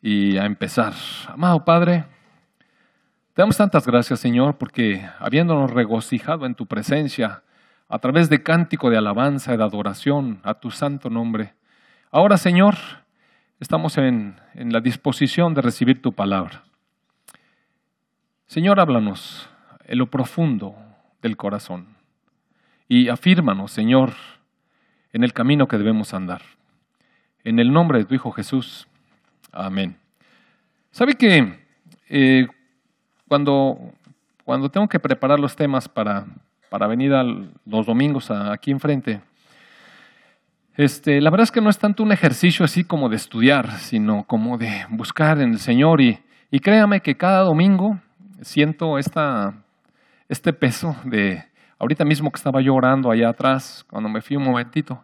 y a empezar. Amado Padre, te damos tantas gracias, Señor, porque habiéndonos regocijado en tu presencia, a través de cántico de alabanza y de adoración a tu santo nombre, ahora, Señor, estamos en, en la disposición de recibir tu palabra. Señor, háblanos en lo profundo del corazón y afírmanos, Señor, en el camino que debemos andar. En el nombre de tu Hijo Jesús. Amén. ¿Sabe que eh, cuando, cuando tengo que preparar los temas para, para venir los domingos aquí enfrente, este, la verdad es que no es tanto un ejercicio así como de estudiar, sino como de buscar en el Señor. Y, y créame que cada domingo siento esta, este peso de, ahorita mismo que estaba yo orando allá atrás, cuando me fui un momentito,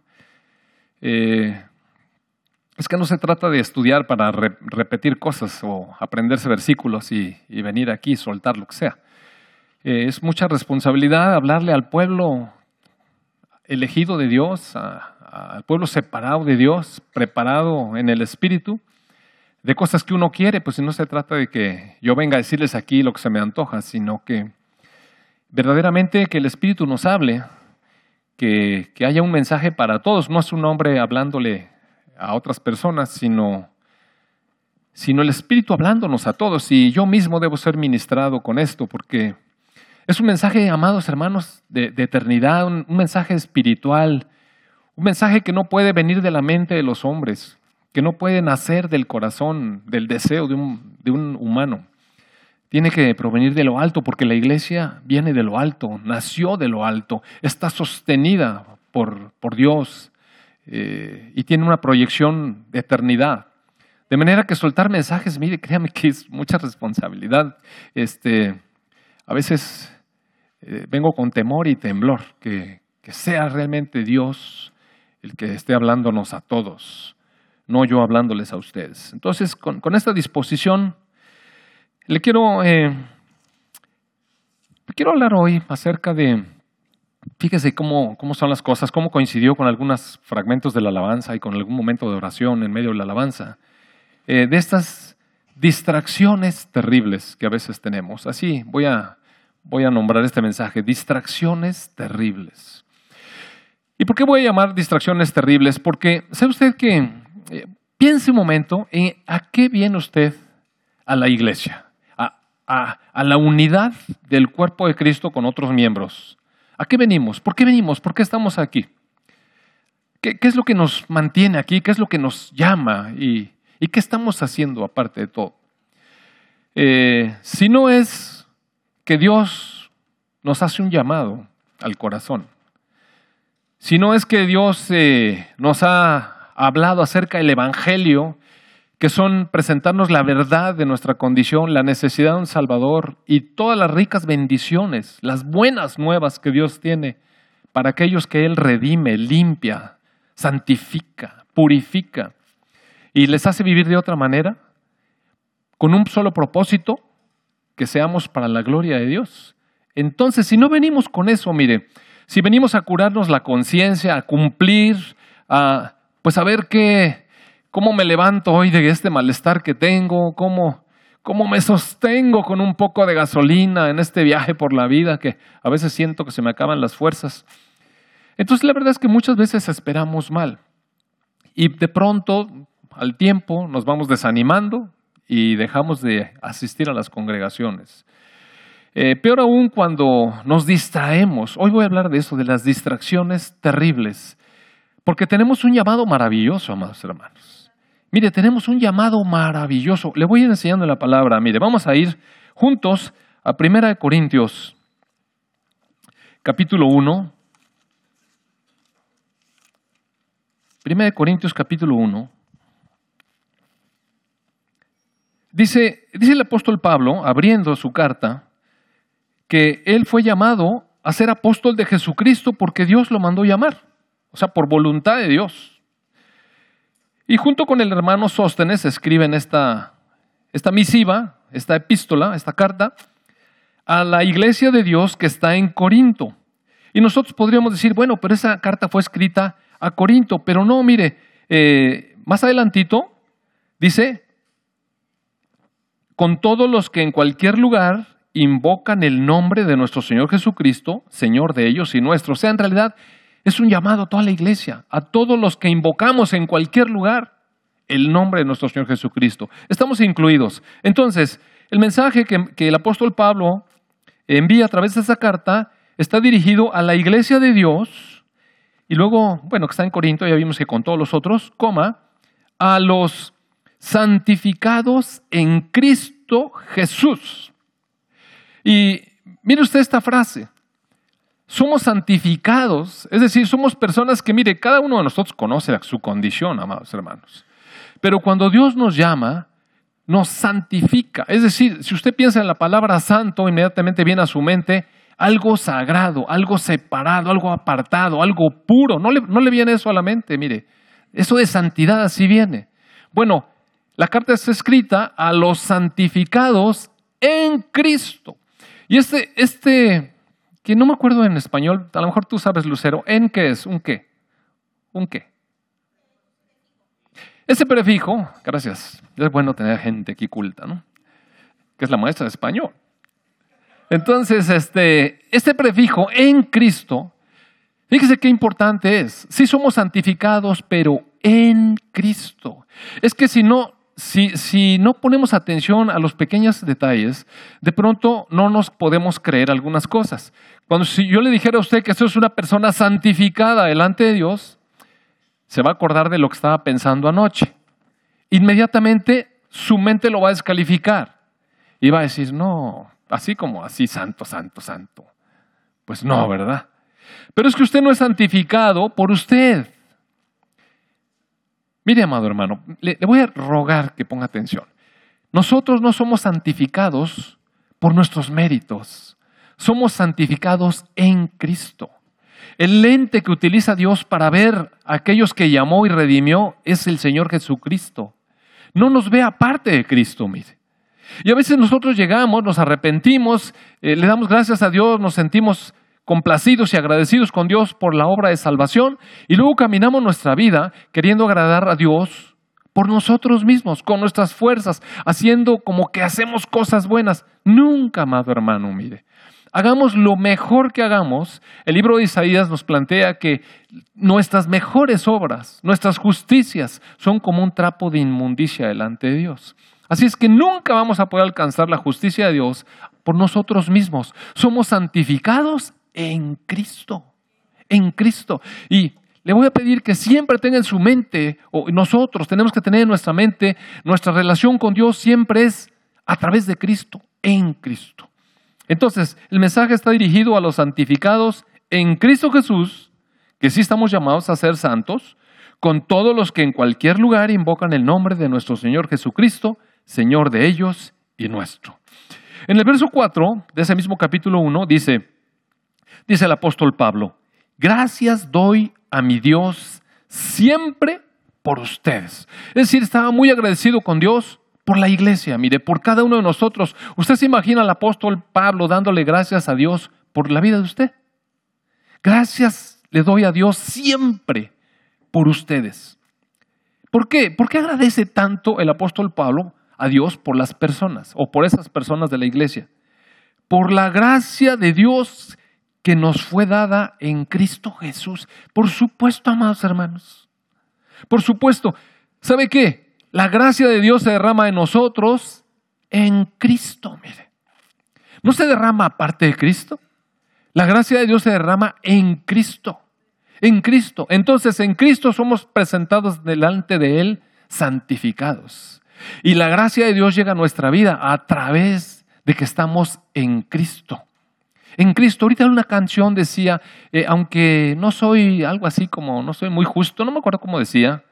eh, es que no se trata de estudiar para repetir cosas o aprenderse versículos y, venir aquí y soltar lo que sea. Eh, es mucha responsabilidad hablarle al pueblo elegido de Dios, al pueblo separado de Dios, preparado en el Espíritu, de cosas que uno quiere, pues no se trata de que yo venga a decirles aquí lo que se me antoja, sino que verdaderamente que el Espíritu nos hable, que, que haya un mensaje para todos, no es un hombre hablándole a otras personas, sino, sino el Espíritu hablándonos a todos. Y yo mismo debo ser ministrado con esto, porque es un mensaje, amados hermanos, de, eternidad, un, mensaje espiritual, un mensaje que no puede venir de la mente de los hombres, que no puede nacer del corazón, del deseo de un, de un humano. Tiene que provenir de lo alto, porque la iglesia viene de lo alto, nació de lo alto, está sostenida por, por Dios, eh, y tiene una proyección de eternidad. De manera que soltar mensajes, mire, créame que es mucha responsabilidad. Este, a veces eh, vengo con temor y temblor, que, sea realmente Dios el que esté hablándonos a todos, no yo hablándoles a ustedes. Entonces, con, con esta disposición, le quiero, eh, quiero hablar hoy acerca de Fíjese cómo, cómo son las cosas, cómo coincidió con algunos fragmentos de la alabanza y con algún momento de oración en medio de la alabanza, eh, de estas distracciones terribles que a veces tenemos. Así voy a, voy a nombrar este mensaje, distracciones terribles. ¿Y por qué voy a llamar distracciones terribles? Porque, ¿sabe usted que, eh, piense un momento en a qué viene usted a la iglesia, a, a, a la unidad del cuerpo de Cristo con otros miembros. ¿A qué venimos? ¿Por qué venimos? ¿Por qué estamos aquí? ¿Qué, es lo que nos mantiene aquí? ¿Qué es lo que nos llama? ¿Y, qué estamos haciendo aparte de todo? Eh, si no es que Dios nos hace un llamado al corazón, si no es que Dios eh, nos ha hablado acerca del Evangelio que son presentarnos la verdad de nuestra condición, la necesidad de un Salvador y todas las ricas bendiciones, las buenas nuevas que Dios tiene para aquellos que Él redime, limpia, santifica, purifica y les hace vivir de otra manera, con un solo propósito, que seamos para la gloria de Dios. Entonces, si no venimos con eso, mire, si venimos a curarnos la conciencia, a cumplir, a pues a ver qué ¿Cómo me levanto hoy de este malestar que tengo? ¿Cómo, ¿Cómo me sostengo con un poco de gasolina en este viaje por la vida que a veces siento que se me acaban las fuerzas? Entonces la verdad es que muchas veces esperamos mal y de pronto al tiempo nos vamos desanimando y dejamos de asistir a las congregaciones. Eh, peor aún cuando nos distraemos. Hoy voy a hablar de eso, de las distracciones terribles, porque tenemos un llamado maravilloso, amados hermanos. Mire, tenemos un llamado maravilloso. Le voy a ir enseñando la palabra. Mire, vamos a ir juntos a Primera Corintios, capítulo 1. Primera Corintios, capítulo 1. Dice, dice el apóstol Pablo, abriendo su carta, que él fue llamado a ser apóstol de Jesucristo porque Dios lo mandó llamar, o sea, por voluntad de Dios. Y junto con el hermano Sóstenes escriben esta, esta misiva, esta epístola, esta carta, a la iglesia de Dios que está en Corinto. Y nosotros podríamos decir, bueno, pero esa carta fue escrita a Corinto, pero no, mire, eh, más adelantito, Dice, con todos los que en cualquier lugar invocan el nombre de nuestro Señor Jesucristo, Señor de ellos y nuestro. O sea, en realidad es un llamado a toda la iglesia, a todos los que invocamos en cualquier lugar el nombre de nuestro Señor Jesucristo. Estamos incluidos. Entonces, el mensaje que, el apóstol Pablo envía a través de esa carta está dirigido a la iglesia de Dios y luego, bueno, que está en Corinto, ya vimos que con todos los otros, coma, a los santificados en Cristo Jesús. Y mire usted esta frase. Somos santificados, es decir, somos personas que, mire, cada uno de nosotros conoce su condición, amados hermanos. Pero cuando Dios nos llama, nos santifica. Es decir, si usted piensa en la palabra santo, inmediatamente viene a su mente algo sagrado, algo separado, algo apartado, algo puro. No le, no le viene eso a la mente, mire. Eso de santidad así viene. Bueno, la carta está escrita a los santificados en Cristo. Y este, este, que no me acuerdo en español, a lo mejor tú sabes, Lucero, ¿en qué es? ¿Un qué? ¿Un qué? Ese prefijo, gracias, es bueno tener gente aquí culta, ¿no? Que es la maestra de español. Entonces, este, este prefijo en Cristo, fíjese qué importante es. Sí somos santificados, pero en Cristo. Es que si no, si, no ponemos atención a los pequeños detalles, de pronto no nos podemos creer algunas cosas. Cuando si yo le dijera a usted que eso es una persona santificada delante de Dios, se va a acordar de lo que estaba pensando anoche. Inmediatamente su mente lo va a descalificar y va a decir, no, así como así, santo, santo, santo. Pues no, ¿verdad? Pero es que usted no es santificado por usted. Mire, amado hermano, le, voy a rogar que ponga atención. Nosotros no somos santificados por nuestros méritos, somos santificados en Cristo. El lente que utiliza Dios para ver a aquellos que llamó y redimió es el Señor Jesucristo. No nos ve aparte de Cristo, mire. Y a veces nosotros llegamos, nos arrepentimos, eh, le damos gracias a Dios, nos sentimos complacidos y agradecidos con Dios por la obra de salvación y luego caminamos nuestra vida queriendo agradar a Dios por nosotros mismos, con nuestras fuerzas, haciendo como que hacemos cosas buenas. Nunca, amado hermano, mire. Hagamos lo mejor que hagamos. El libro de Isaías nos plantea que nuestras mejores obras, nuestras justicias, son como un trapo de inmundicia delante de Dios. Así es que nunca vamos a poder alcanzar la justicia de Dios por nosotros mismos. Somos santificados en Cristo, en Cristo. Y le voy a pedir que siempre tenga en su mente, o nosotros tenemos que tener en nuestra mente, nuestra relación con Dios siempre es a través de Cristo, en Cristo. Entonces, el mensaje está dirigido a los santificados en Cristo Jesús, que sí estamos llamados a ser santos, con todos los que en cualquier lugar invocan el nombre de nuestro Señor Jesucristo, Señor de ellos y nuestro. En el verso 4 de ese mismo capítulo 1 dice, dice el apóstol Pablo, gracias doy a mi Dios siempre por ustedes. Es decir, estaba muy agradecido con Dios por la iglesia, mire, por cada uno de nosotros. ¿Usted se imagina al apóstol Pablo dándole gracias a Dios por la vida de usted? Gracias le doy a Dios siempre por ustedes. ¿Por qué? ¿Por qué agradece tanto el apóstol Pablo a Dios por las personas o por esas personas de la iglesia? Por la gracia de Dios que nos fue dada en Cristo Jesús. Por supuesto, amados hermanos. Por supuesto. ¿Sabe qué? La gracia de Dios se derrama en nosotros en Cristo, mire. ¿No se derrama aparte de Cristo? La gracia de Dios se derrama en Cristo. En Cristo. Entonces, en Cristo somos presentados delante de Él santificados. Y la gracia de Dios llega a nuestra vida a través de que estamos en Cristo en Cristo. Ahorita una canción decía, eh, aunque no soy algo así como, no soy muy justo, no me acuerdo cómo decía,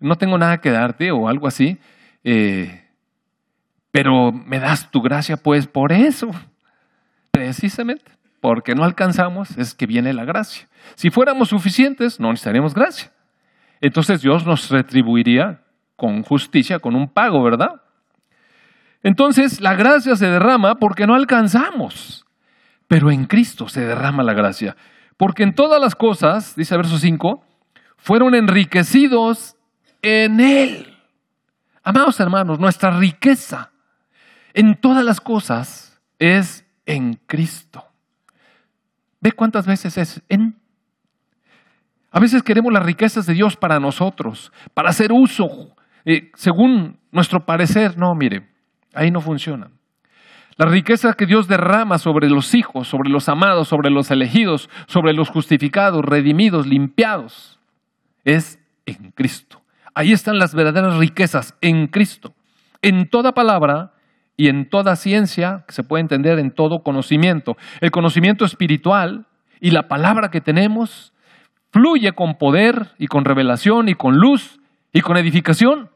no tengo nada que darte o algo así, eh, pero me das tu gracia pues por eso, precisamente, porque no alcanzamos, es que viene la gracia. Si fuéramos suficientes, no necesitaríamos gracia. Entonces Dios nos retribuiría con justicia, con un pago, ¿verdad? Entonces la gracia se derrama porque no alcanzamos pero en Cristo se derrama la gracia. Porque en todas las cosas, dice el verso 5, fueron enriquecidos en Él. Amados hermanos, nuestra riqueza en todas las cosas es en Cristo. ¿Ve cuántas veces es en? A veces queremos las riquezas de Dios para nosotros, para hacer uso, eh, según nuestro parecer. No, mire, ahí no funciona. La riqueza que Dios derrama sobre los hijos, sobre los amados, sobre los elegidos, sobre los justificados, redimidos, limpiados, es en Cristo. Ahí están las verdaderas riquezas, en Cristo. En toda palabra y en toda ciencia, que se puede entender en todo conocimiento. El conocimiento espiritual y la palabra que tenemos fluye con poder y con revelación y con luz y con edificación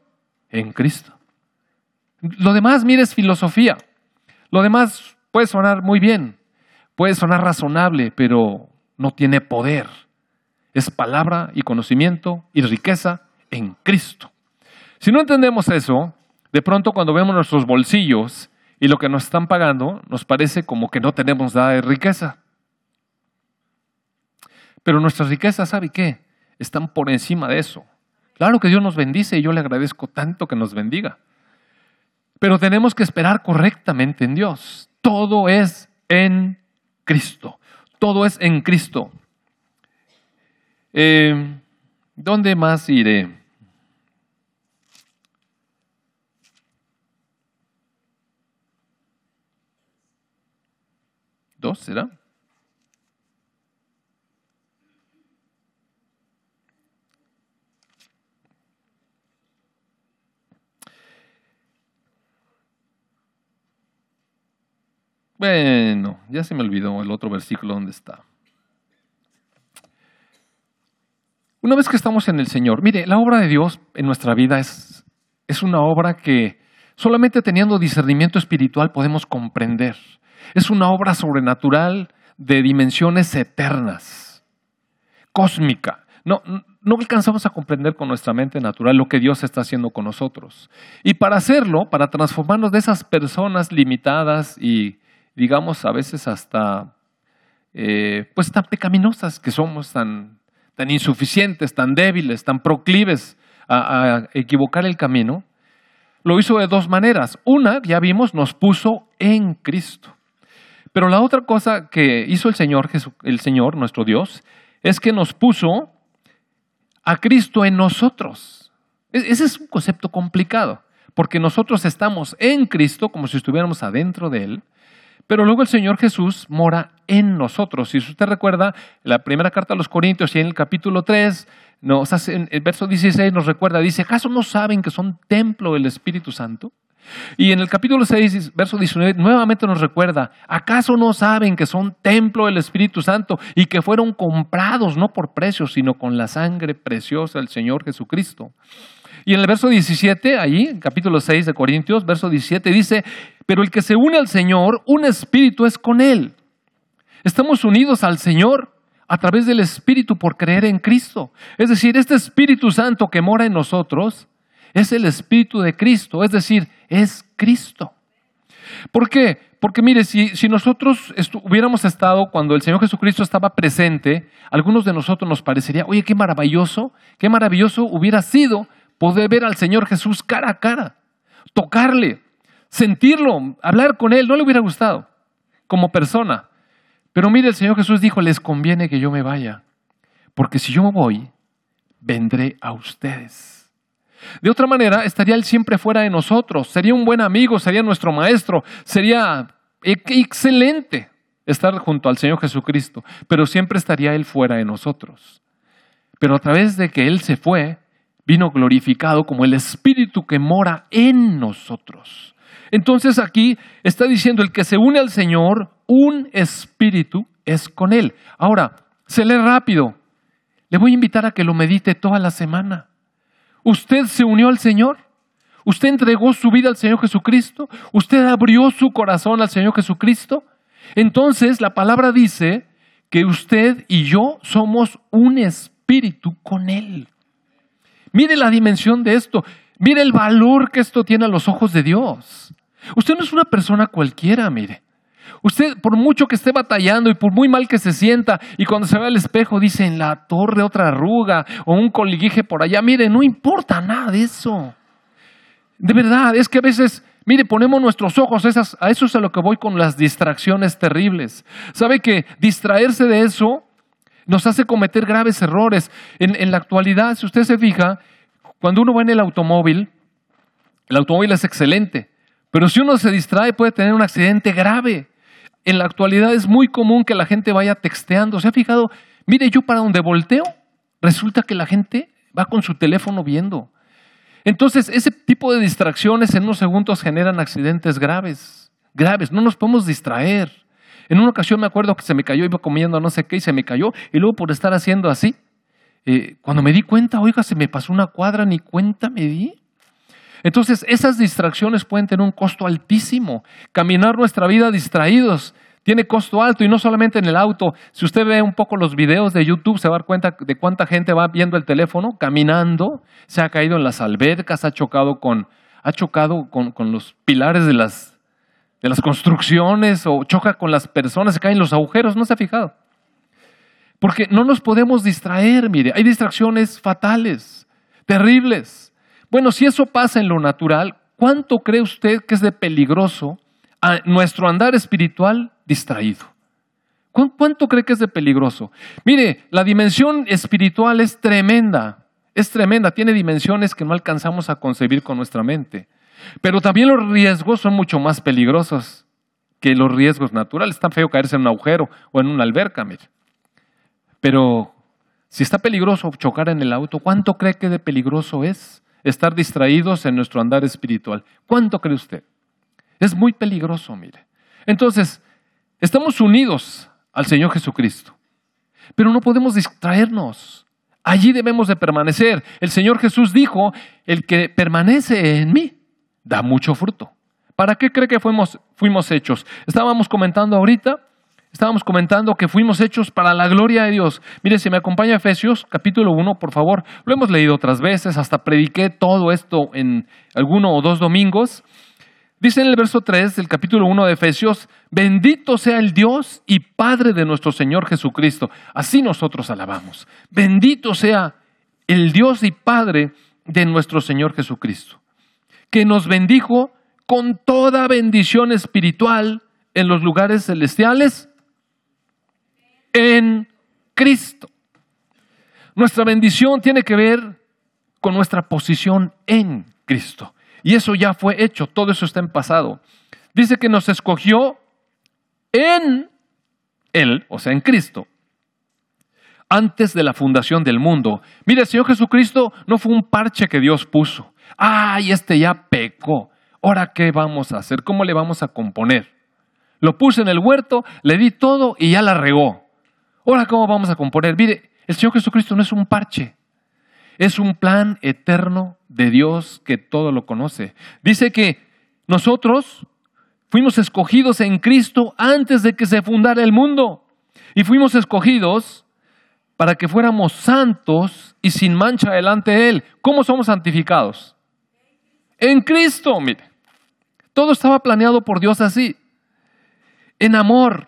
en Cristo. Lo demás, mire, es filosofía. Lo demás puede sonar muy bien, puede sonar razonable, pero no tiene poder. Es palabra y conocimiento y riqueza en Cristo. Si no entendemos eso, de pronto cuando vemos nuestros bolsillos y lo que nos están pagando, nos parece como que no tenemos nada de riqueza. Pero nuestras riquezas, ¿sabe qué? Están por encima de eso. Claro que Dios nos bendice y yo le agradezco tanto que nos bendiga. Pero tenemos que esperar correctamente en Dios. Todo es en Cristo. Todo es en Cristo. Eh, ¿Dónde más iré? ¿Dos será? Bueno, ya se me olvidó el otro versículo donde está. Una vez que estamos en el Señor, mire, la obra de Dios en nuestra vida es, es una obra que solamente teniendo discernimiento espiritual podemos comprender. Es una obra sobrenatural de dimensiones eternas, cósmica. No, no alcanzamos a comprender con nuestra mente natural lo que Dios está haciendo con nosotros. Y para hacerlo, para transformarnos de esas personas limitadas y digamos, a veces hasta, eh, pues tan pecaminosas que somos, tan, tan insuficientes, tan débiles, tan proclives a, a equivocar el camino, lo hizo de dos maneras. Una, ya vimos, nos puso en Cristo. Pero la otra cosa que hizo el Señor, el Señor, nuestro Dios, es que nos puso a Cristo en nosotros. E, ese es un concepto complicado, porque nosotros estamos en Cristo como si estuviéramos adentro de Él, pero luego el Señor Jesús mora en nosotros. Si usted recuerda, la primera carta a los Corintios y en el capítulo 3, en el verso 16 nos recuerda, dice, ¿acaso no saben que son templo del Espíritu Santo? Y en el capítulo 6, verso 19, nuevamente nos recuerda, ¿acaso no saben que son templo del Espíritu Santo y que fueron comprados no por precios, sino con la sangre preciosa del Señor Jesucristo? Y en el verso 17, allí, en capítulo 6 de Corintios, verso 17, dice, pero el que se une al Señor, un espíritu es con Él. Estamos unidos al Señor a través del Espíritu por creer en Cristo. Es decir, este Espíritu Santo que mora en nosotros es el Espíritu de Cristo, es decir, es Cristo. ¿Por qué? Porque mire, si, nosotros hubiéramos estado cuando el Señor Jesucristo estaba presente, algunos de nosotros nos parecería, oye, qué maravilloso, qué maravilloso hubiera sido poder ver al Señor Jesús cara a cara, tocarle, sentirlo, hablar con Él, no le hubiera gustado como persona. Pero mire, el Señor Jesús dijo, les conviene que yo me vaya, porque si yo voy, vendré a ustedes. De otra manera, estaría Él siempre fuera de nosotros, sería un buen amigo, sería nuestro maestro, sería excelente estar junto al Señor Jesucristo, pero siempre estaría Él fuera de nosotros. Pero a través de que Él se fue, vino glorificado como el Espíritu que mora en nosotros. Entonces aquí está diciendo el que se une al Señor, un espíritu es con Él. Ahora, se lee rápido. Le voy a invitar a que lo medite toda la semana. ¿Usted se unió al Señor? ¿Usted entregó su vida al Señor Jesucristo? ¿Usted abrió su corazón al Señor Jesucristo? Entonces la palabra dice que usted y yo somos un espíritu con Él. Mire la dimensión de esto. Mire el valor que esto tiene a los ojos de Dios. Usted no es una persona cualquiera, mire. Usted, por mucho que esté batallando y por muy mal que se sienta, y cuando se ve al espejo dice en la torre otra arruga o un coliguije por allá, mire, no importa nada de eso. De verdad, es que a veces, mire, ponemos nuestros ojos, esas, a eso es a lo que voy con las distracciones terribles. ¿Sabe que distraerse de eso nos hace cometer graves errores? En, en la actualidad, si usted se fija, cuando uno va en el automóvil, el automóvil es excelente, pero si uno se distrae puede tener un accidente grave. En la actualidad es muy común que la gente vaya texteando. ¿Se ha fijado? Mire, yo para donde volteo, resulta que la gente va con su teléfono viendo. Entonces, ese tipo de distracciones en unos segundos generan accidentes graves, graves. No nos podemos distraer. En una ocasión me acuerdo que se me cayó, iba comiendo no sé qué y se me cayó. Y luego por estar haciendo así, eh, cuando me di cuenta, oiga, se me pasó una cuadra, ni cuenta me di. Entonces, esas distracciones pueden tener un costo altísimo. Caminar nuestra vida distraídos tiene costo alto y no solamente en el auto. Si usted ve un poco los videos de YouTube, se va a dar cuenta de cuánta gente va viendo el teléfono, caminando, se ha caído en las albercas, ha chocado con, ha chocado con, con los pilares de las, de las construcciones o choca con las personas, se caen los agujeros, ¿no se ha fijado? Porque no nos podemos distraer, mire, hay distracciones fatales, terribles. Bueno, si eso pasa en lo natural, ¿cuánto cree usted que es de peligroso nuestro andar espiritual distraído? ¿Cuánto cree que es de peligroso? Mire, la dimensión espiritual es tremenda, es tremenda, tiene dimensiones que no alcanzamos a concebir con nuestra mente. Pero también los riesgos son mucho más peligrosos que los riesgos naturales. Está feo caerse en un agujero o en una alberca, mire. Pero si está peligroso chocar en el auto, ¿cuánto cree que de peligroso es? Estar distraídos en nuestro andar espiritual. ¿Cuánto cree usted? Es muy peligroso, mire. Entonces, estamos unidos al Señor Jesucristo, pero no podemos distraernos. Allí debemos de permanecer. El Señor Jesús dijo, el que permanece en mí da mucho fruto. ¿Para qué cree que fuimos, fuimos hechos? Estábamos comentando ahorita Estábamos comentando que fuimos hechos para la gloria de Dios. Mire, si me acompaña Efesios capítulo 1, por favor. Lo hemos leído otras veces, hasta prediqué todo esto en alguno o dos domingos. Dice en el verso 3 del capítulo 1 de Efesios, bendito sea el Dios y Padre de nuestro Señor Jesucristo. Así nosotros alabamos. Bendito sea el Dios y Padre de nuestro Señor Jesucristo, que nos bendijo con toda bendición espiritual en los lugares celestiales en Cristo. Nuestra bendición tiene que ver con nuestra posición en Cristo. Y eso ya fue hecho, todo eso está en pasado. Dice que nos escogió en Él, o sea, en Cristo, antes de la fundación del mundo. Mire, el Señor Jesucristo no fue un parche que Dios puso. Ay, este ya pecó. Ahora, ¿qué vamos a hacer? ¿Cómo le vamos a componer? Lo puse en el huerto, le di todo y ya la regó. Ahora, ¿cómo vamos a componer? Mire, el Señor Jesucristo no es un parche, es un plan eterno de Dios que todo lo conoce. Dice que nosotros fuimos escogidos en Cristo antes de que se fundara el mundo y fuimos escogidos para que fuéramos santos y sin mancha delante de Él. ¿Cómo somos santificados? En Cristo, mire. Todo estaba planeado por Dios así. En amor,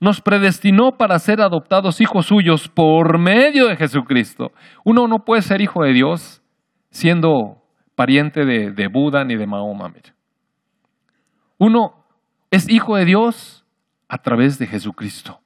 nos predestinó para ser adoptados hijos suyos por medio de Jesucristo. Uno no puede ser hijo de Dios siendo pariente de, Buda ni de Mahoma. Uno es hijo de Dios a través de Jesucristo.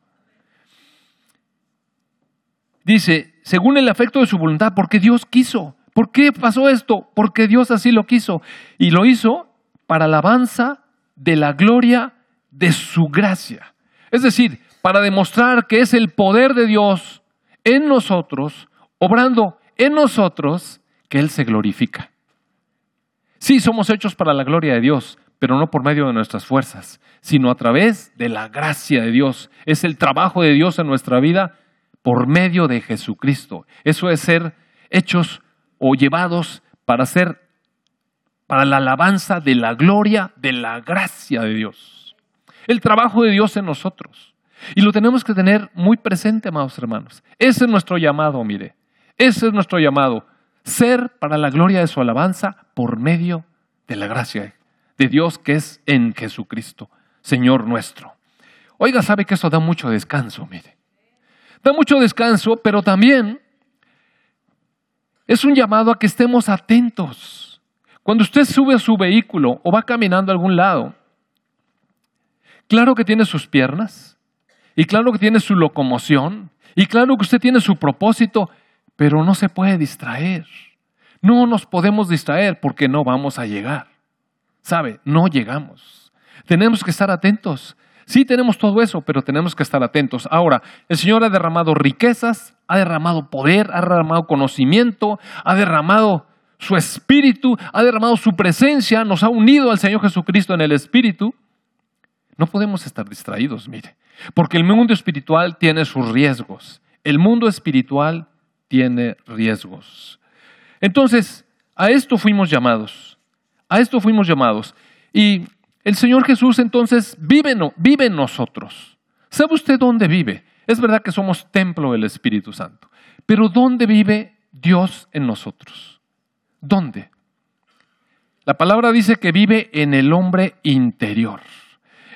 Dice, según el afecto de su voluntad, porque Dios quiso. ¿Por qué pasó esto? Porque Dios así lo quiso. Y lo hizo para alabanza de la gloria de su gracia. Es decir, para demostrar que es el poder de Dios en nosotros, obrando en nosotros, que Él se glorifica. Sí, somos hechos para la gloria de Dios, pero no por medio de nuestras fuerzas, sino a través de la gracia de Dios. Es el trabajo de Dios en nuestra vida por medio de Jesucristo. Eso es ser hechos o llevados para ser para la alabanza de la gloria de la gracia de Dios el trabajo de Dios en nosotros. Y lo tenemos que tener muy presente, amados hermanos. Ese es nuestro llamado, mire. Ese es nuestro llamado. Ser para la gloria de su alabanza por medio de la gracia de Dios que es en Jesucristo, Señor nuestro. Oiga, sabe que eso da mucho descanso, mire. Da mucho descanso, pero también es un llamado a que estemos atentos Cuando usted sube a su vehículo o va caminando a algún lado, claro que tiene sus piernas, y claro que tiene su locomoción, y claro que usted tiene su propósito, pero no se puede distraer. No nos podemos distraer porque no vamos a llegar. ¿Sabe? No llegamos. Tenemos que estar atentos. Sí tenemos todo eso, pero tenemos que estar atentos. Ahora, el Señor ha derramado riquezas, ha derramado poder, ha derramado conocimiento, ha derramado su espíritu, ha derramado su presencia, nos ha unido al Señor Jesucristo en el espíritu. No podemos estar distraídos, mire, porque el mundo espiritual tiene sus riesgos. El mundo espiritual tiene riesgos. Entonces, a esto fuimos llamados. A esto fuimos llamados. Y el Señor Jesús entonces vive, vive en nosotros. ¿Sabe usted dónde vive? Es verdad que somos templo del Espíritu Santo. Pero ¿dónde vive Dios en nosotros? ¿Dónde? La palabra dice que vive en el hombre interior.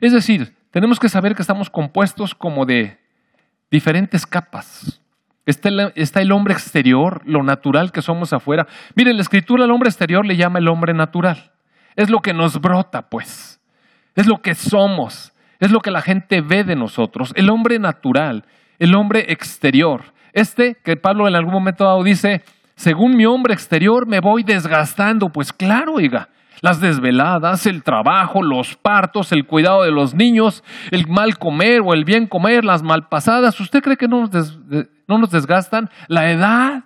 Es decir, tenemos que saber que estamos compuestos como de diferentes capas. Está el, hombre exterior, lo natural que somos afuera. Mire, la escritura al hombre exterior le llama el hombre natural. Es lo que nos brota, pues. Es lo que somos. Es lo que la gente ve de nosotros. El hombre natural, el hombre exterior. Este que Pablo en algún momento dado dice, según mi hombre exterior me voy desgastando. Pues claro, oiga, las desveladas, el trabajo, los partos, el cuidado de los niños, el mal comer o el bien comer, las malpasadas. ¿Usted cree que no nos, no nos desgastan? La edad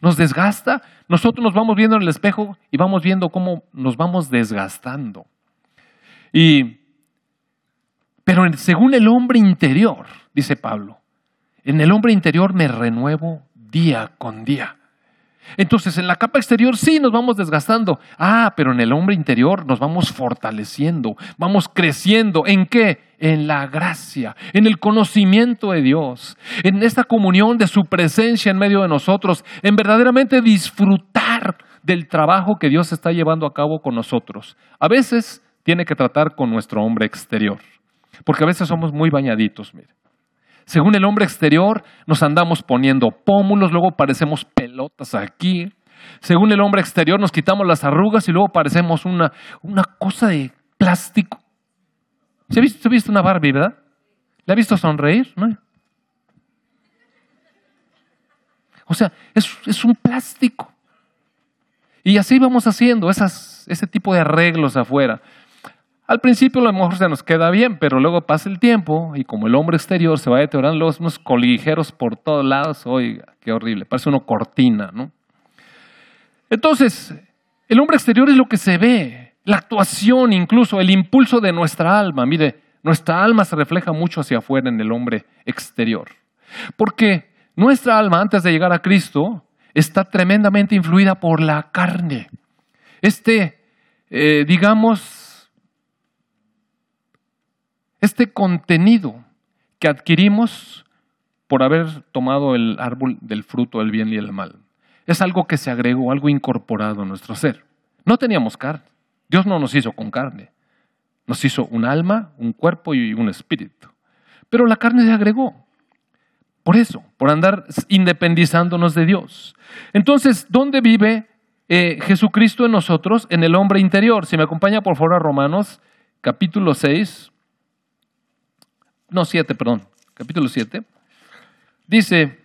nos desgasta. Nosotros nos vamos viendo en el espejo y vamos viendo cómo nos vamos desgastando. Y, pero según el hombre interior, dice Pablo, en el hombre interior me renuevo día con día. Entonces, en la capa exterior sí nos vamos desgastando. Ah, pero en el hombre interior nos vamos fortaleciendo, vamos creciendo. ¿En qué? En la gracia, en el conocimiento de Dios, en esta comunión de su presencia en medio de nosotros, en verdaderamente disfrutar del trabajo que Dios está llevando a cabo con nosotros. A veces tiene que tratar con nuestro hombre exterior, porque a veces somos muy bañaditos, mire. Según el hombre exterior, nos andamos poniendo pómulos, luego parecemos pelotas aquí. Según el hombre exterior, nos quitamos las arrugas y luego parecemos una, una cosa de plástico. ¿Se ha, visto, visto una Barbie, verdad? ¿Le ha visto sonreír? O sea, es, es, un plástico. Y así vamos haciendo esas, ese tipo de arreglos afuera. Al principio a lo mejor se nos queda bien, pero luego pasa el tiempo y como el hombre exterior se va deteriorando, luego unos coligeros por todos lados, oiga, qué horrible, parece una cortina, ¿no? Entonces, el hombre exterior es lo que se ve, la actuación incluso, el impulso de nuestra alma. Mire, nuestra alma se refleja mucho hacia afuera en el hombre exterior. Porque nuestra alma, antes de llegar a Cristo, está tremendamente influida por la carne. Este, eh, digamos, este contenido que adquirimos por haber tomado el árbol del fruto del bien y el mal. Es algo que se agregó, algo incorporado a nuestro ser. No teníamos carne. Dios no nos hizo con carne. Nos hizo un alma, un cuerpo y un espíritu. Pero la carne se agregó. Por eso, por andar independizándonos de Dios. Entonces, ¿dónde vive eh, Jesucristo en nosotros? En el hombre interior. Si me acompaña por favor a Romanos capítulo 6, no, 7, perdón, capítulo 7, dice,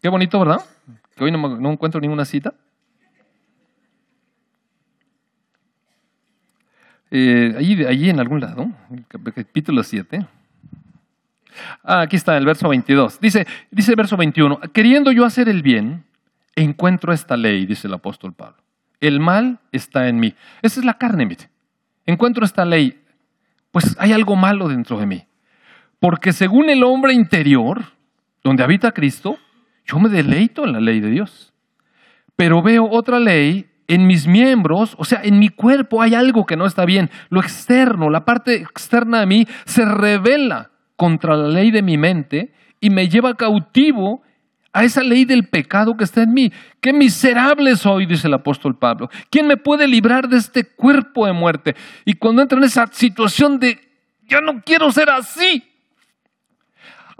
qué bonito, ¿verdad? Que hoy no, encuentro ninguna cita. Eh, allí, allí en algún lado, capítulo 7. Ah, aquí está el verso 22. Dice, dice el verso 21, queriendo yo hacer el bien, encuentro esta ley, dice el apóstol Pablo. El mal está en mí. Esa es la carne, mire. Encuentro esta ley. Pues hay algo malo dentro de mí. Porque según el hombre interior, donde habita Cristo, yo me deleito en la ley de Dios. Pero veo otra ley en mis miembros, o sea, en mi cuerpo hay algo que no está bien. Lo externo, la parte externa de mí, se revela contra la ley de mi mente y me lleva cautivo a esa ley del pecado que está en mí. Qué miserable soy, dice el apóstol Pablo. ¿Quién me puede librar de este cuerpo de muerte? Y cuando entra en esa situación de, yo no quiero ser así,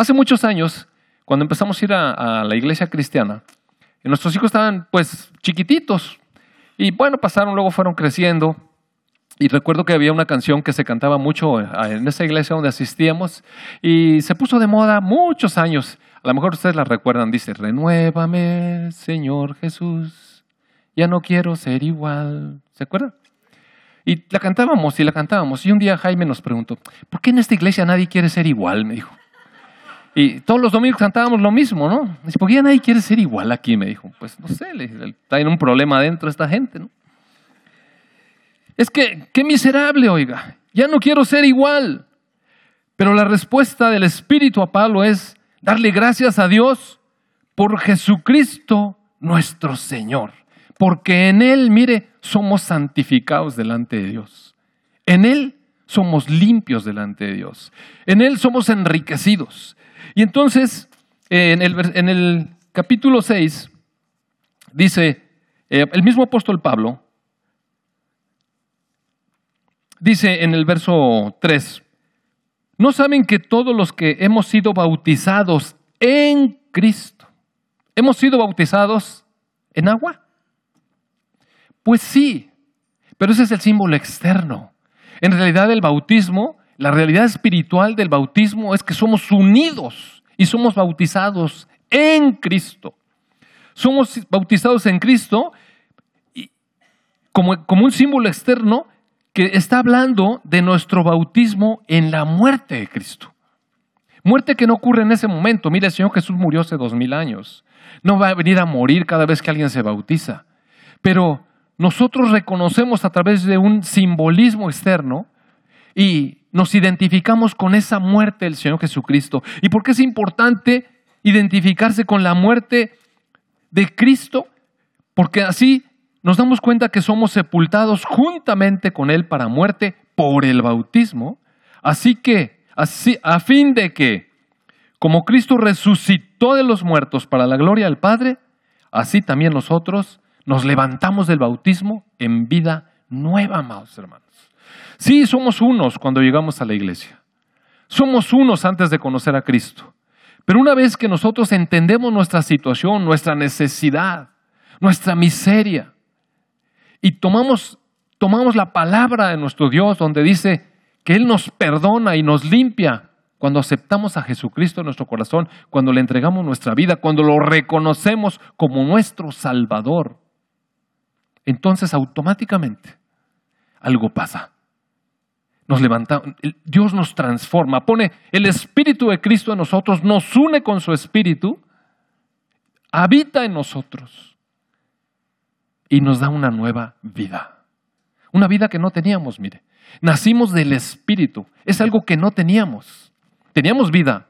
Hace muchos años, cuando empezamos a ir a, la iglesia cristiana, nuestros hijos estaban pues chiquititos y bueno, pasaron, luego fueron creciendo. Y recuerdo que había una canción que se cantaba mucho en esa iglesia donde asistíamos y se puso de moda muchos años. A lo mejor ustedes la recuerdan, dice, renuévame, Señor Jesús, ya no quiero ser igual. ¿Se acuerdan? Y la cantábamos y la cantábamos. Y un día Jaime nos preguntó, ¿por qué en esta iglesia nadie quiere ser igual? Me dijo. Y todos los domingos cantábamos lo mismo, ¿no? Dice, ¿por qué nadie quiere ser igual aquí? Me dijo. Pues no sé, está en un problema dentro esta gente, ¿no? Es que, qué miserable, oiga, ya no quiero ser igual. Pero la respuesta del Espíritu a Pablo es darle gracias a Dios por Jesucristo nuestro Señor porque en Él, mire, somos santificados delante de Dios. En Él somos limpios delante de Dios. En Él somos enriquecidos. Y entonces, en el, capítulo 6, dice eh, el mismo apóstol Pablo, dice en el verso 3, ¿no saben que todos los que hemos sido bautizados en Cristo, hemos sido bautizados en agua? Pues sí, pero ese es el símbolo externo. En realidad el bautismo, la realidad espiritual del bautismo es que somos unidos y somos bautizados en Cristo. Somos bautizados en Cristo como, como un símbolo externo está hablando de nuestro bautismo en la muerte de Cristo. Muerte que no ocurre en ese momento. Mira, el Señor Jesús murió hace dos mil años. No va a venir a morir cada vez que alguien se bautiza. Pero nosotros reconocemos a través de un simbolismo externo y nos identificamos con esa muerte del Señor Jesucristo. ¿Y por qué es importante identificarse con la muerte de Cristo? Porque así nos damos cuenta que somos sepultados juntamente con Él para muerte por el bautismo. Así que, así, a fin de que, como Cristo resucitó de los muertos para la gloria del Padre, así también nosotros nos levantamos del bautismo en vida nueva, amados hermanos. Sí, somos unos cuando llegamos a la iglesia. Somos unos antes de conocer a Cristo. Pero una vez que nosotros entendemos nuestra situación, nuestra necesidad, nuestra miseria, y tomamos, tomamos la palabra de nuestro Dios donde dice que Él nos perdona y nos limpia cuando aceptamos a Jesucristo en nuestro corazón, cuando le entregamos nuestra vida, cuando lo reconocemos como nuestro Salvador. Entonces automáticamente algo pasa. Nos levantamos, Dios nos transforma, pone el Espíritu de Cristo en nosotros, nos une con su Espíritu, habita en nosotros y nos da una nueva vida. Una vida que no teníamos, mire. Nacimos del Espíritu, es algo que no teníamos. Teníamos vida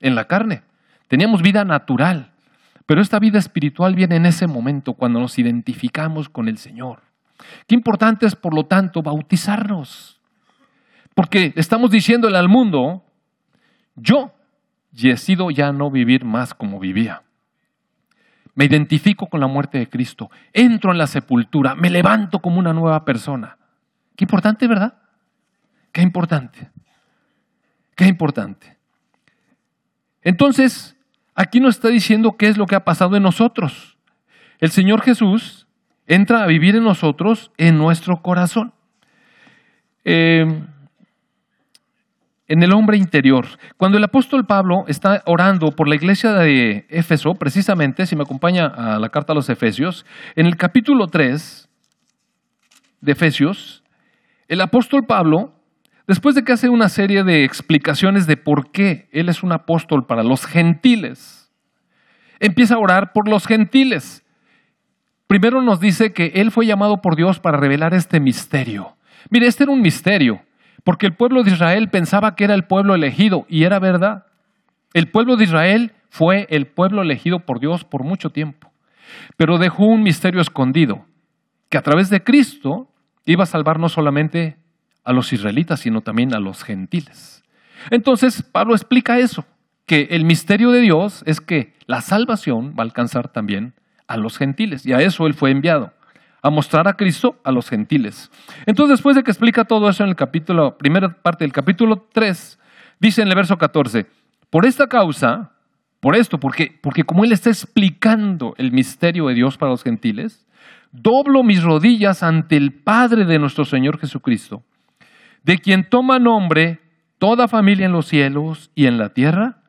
en la carne, teníamos vida natural, pero esta vida espiritual viene en ese momento cuando nos identificamos con el Señor. Qué importante es, por lo tanto, bautizarnos. Porque estamos diciéndole al mundo, yo decido ya no vivir más como vivía. Me identifico con la muerte de Cristo, entro en la sepultura, me levanto como una nueva persona. Qué importante, ¿verdad? Qué importante. Qué importante. Entonces, Aquí nos está diciendo qué es lo que ha pasado en nosotros. El Señor Jesús entra a vivir en nosotros, en nuestro corazón. Eh, en el hombre interior. Cuando el apóstol Pablo está orando por la iglesia de Éfeso, precisamente, si me acompaña a la carta a los Efesios, en el capítulo 3 de Efesios, el apóstol Pablo Después de que hace una serie de explicaciones de por qué Él es un apóstol para los gentiles, empieza a orar por los gentiles. Primero nos dice que Él fue llamado por Dios para revelar este misterio. Mire, este era un misterio, porque el pueblo de Israel pensaba que era el pueblo elegido, y era verdad. El pueblo de Israel fue el pueblo elegido por Dios por mucho tiempo, pero dejó un misterio escondido, que a través de Cristo iba a salvar no solamente a los israelitas, sino también a los gentiles. Entonces, Pablo explica eso, que el misterio de Dios es que la salvación va a alcanzar también a los gentiles, y a eso él fue enviado, a mostrar a Cristo a los gentiles. Entonces, después de que explica todo eso en el capítulo, primera parte del capítulo 3, dice en el verso 14, Por esta causa, por esto, porque, porque como Él está explicando el misterio de Dios para los gentiles, doblo mis rodillas ante el Padre de nuestro Señor Jesucristo, de quien toma nombre toda familia en los cielos y en la tierra,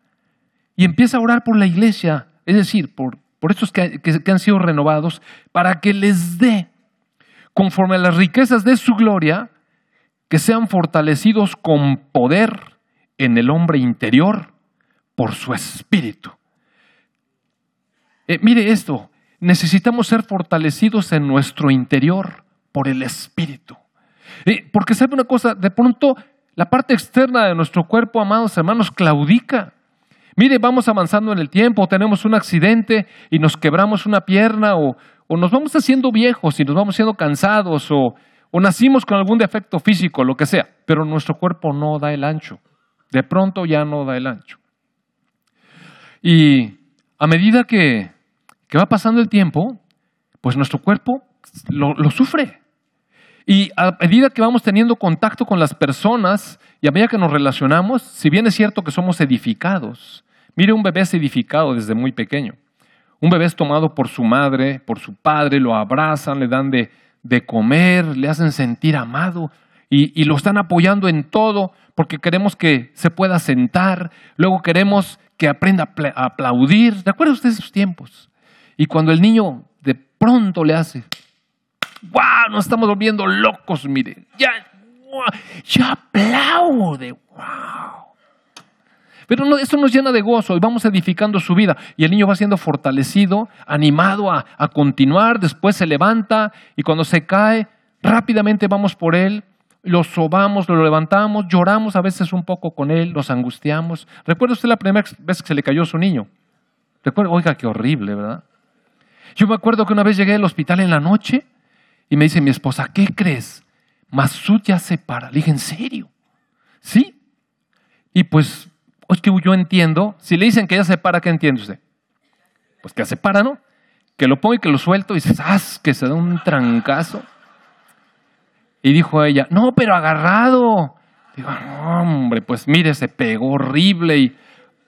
y empieza a orar por la iglesia, es decir, por, por estos que, han sido renovados, para que les dé, conforme a las riquezas de su gloria, que sean fortalecidos con poder en el hombre interior por su espíritu. Eh, mire esto, necesitamos ser fortalecidos en nuestro interior por el espíritu. Eh, porque sabe una cosa, de pronto la parte externa de nuestro cuerpo, amados hermanos, claudica. Mire, vamos avanzando en el tiempo, tenemos un accidente y nos quebramos una pierna o, o nos vamos haciendo viejos y nos vamos siendo cansados o, o nacimos con algún defecto físico, lo que sea, pero nuestro cuerpo no da el ancho. De pronto ya no da el ancho. Y a medida que, va pasando el tiempo, pues nuestro cuerpo lo, lo, sufre. Y a medida que vamos teniendo contacto con las personas y a medida que nos relacionamos, si bien es cierto que somos edificados, mire un bebé es edificado desde muy pequeño. Un bebé es tomado por su madre, por su padre, lo abrazan, le dan de, de comer, le hacen sentir amado y, lo están apoyando en todo porque queremos que se pueda sentar, luego queremos que aprenda a aplaudir. ¿De acuerdo usted esos tiempos? Y cuando el niño de pronto le hace, ¡wow! Nos estamos volviendo locos, mire, ya, ya aplaude, ¡wow! Pero no, eso nos llena de gozo y vamos edificando su vida. Y el niño va siendo fortalecido, animado a, a continuar, después se levanta y cuando se cae, rápidamente vamos por él, lo sobamos, lo levantamos, lloramos a veces un poco con él, nos angustiamos. ¿Recuerda usted la primera vez que se le cayó su niño? ¿Recuerda? Oiga, qué horrible, ¿verdad? Yo me acuerdo que una vez llegué al hospital en la noche y me dice mi esposa, ¿qué crees? Masud ya se para. Le dije, ¿en serio? Sí. Y pues es que yo entiendo, si le dicen que ya se para, ¿qué entiende usted? Pues que se para, ¿no? Que lo pongo y que lo suelto y dices, ¡ah! Que se da un trancazo. Y dijo ella, no, pero agarrado. Digo, hombre, pues mire, se pegó horrible y,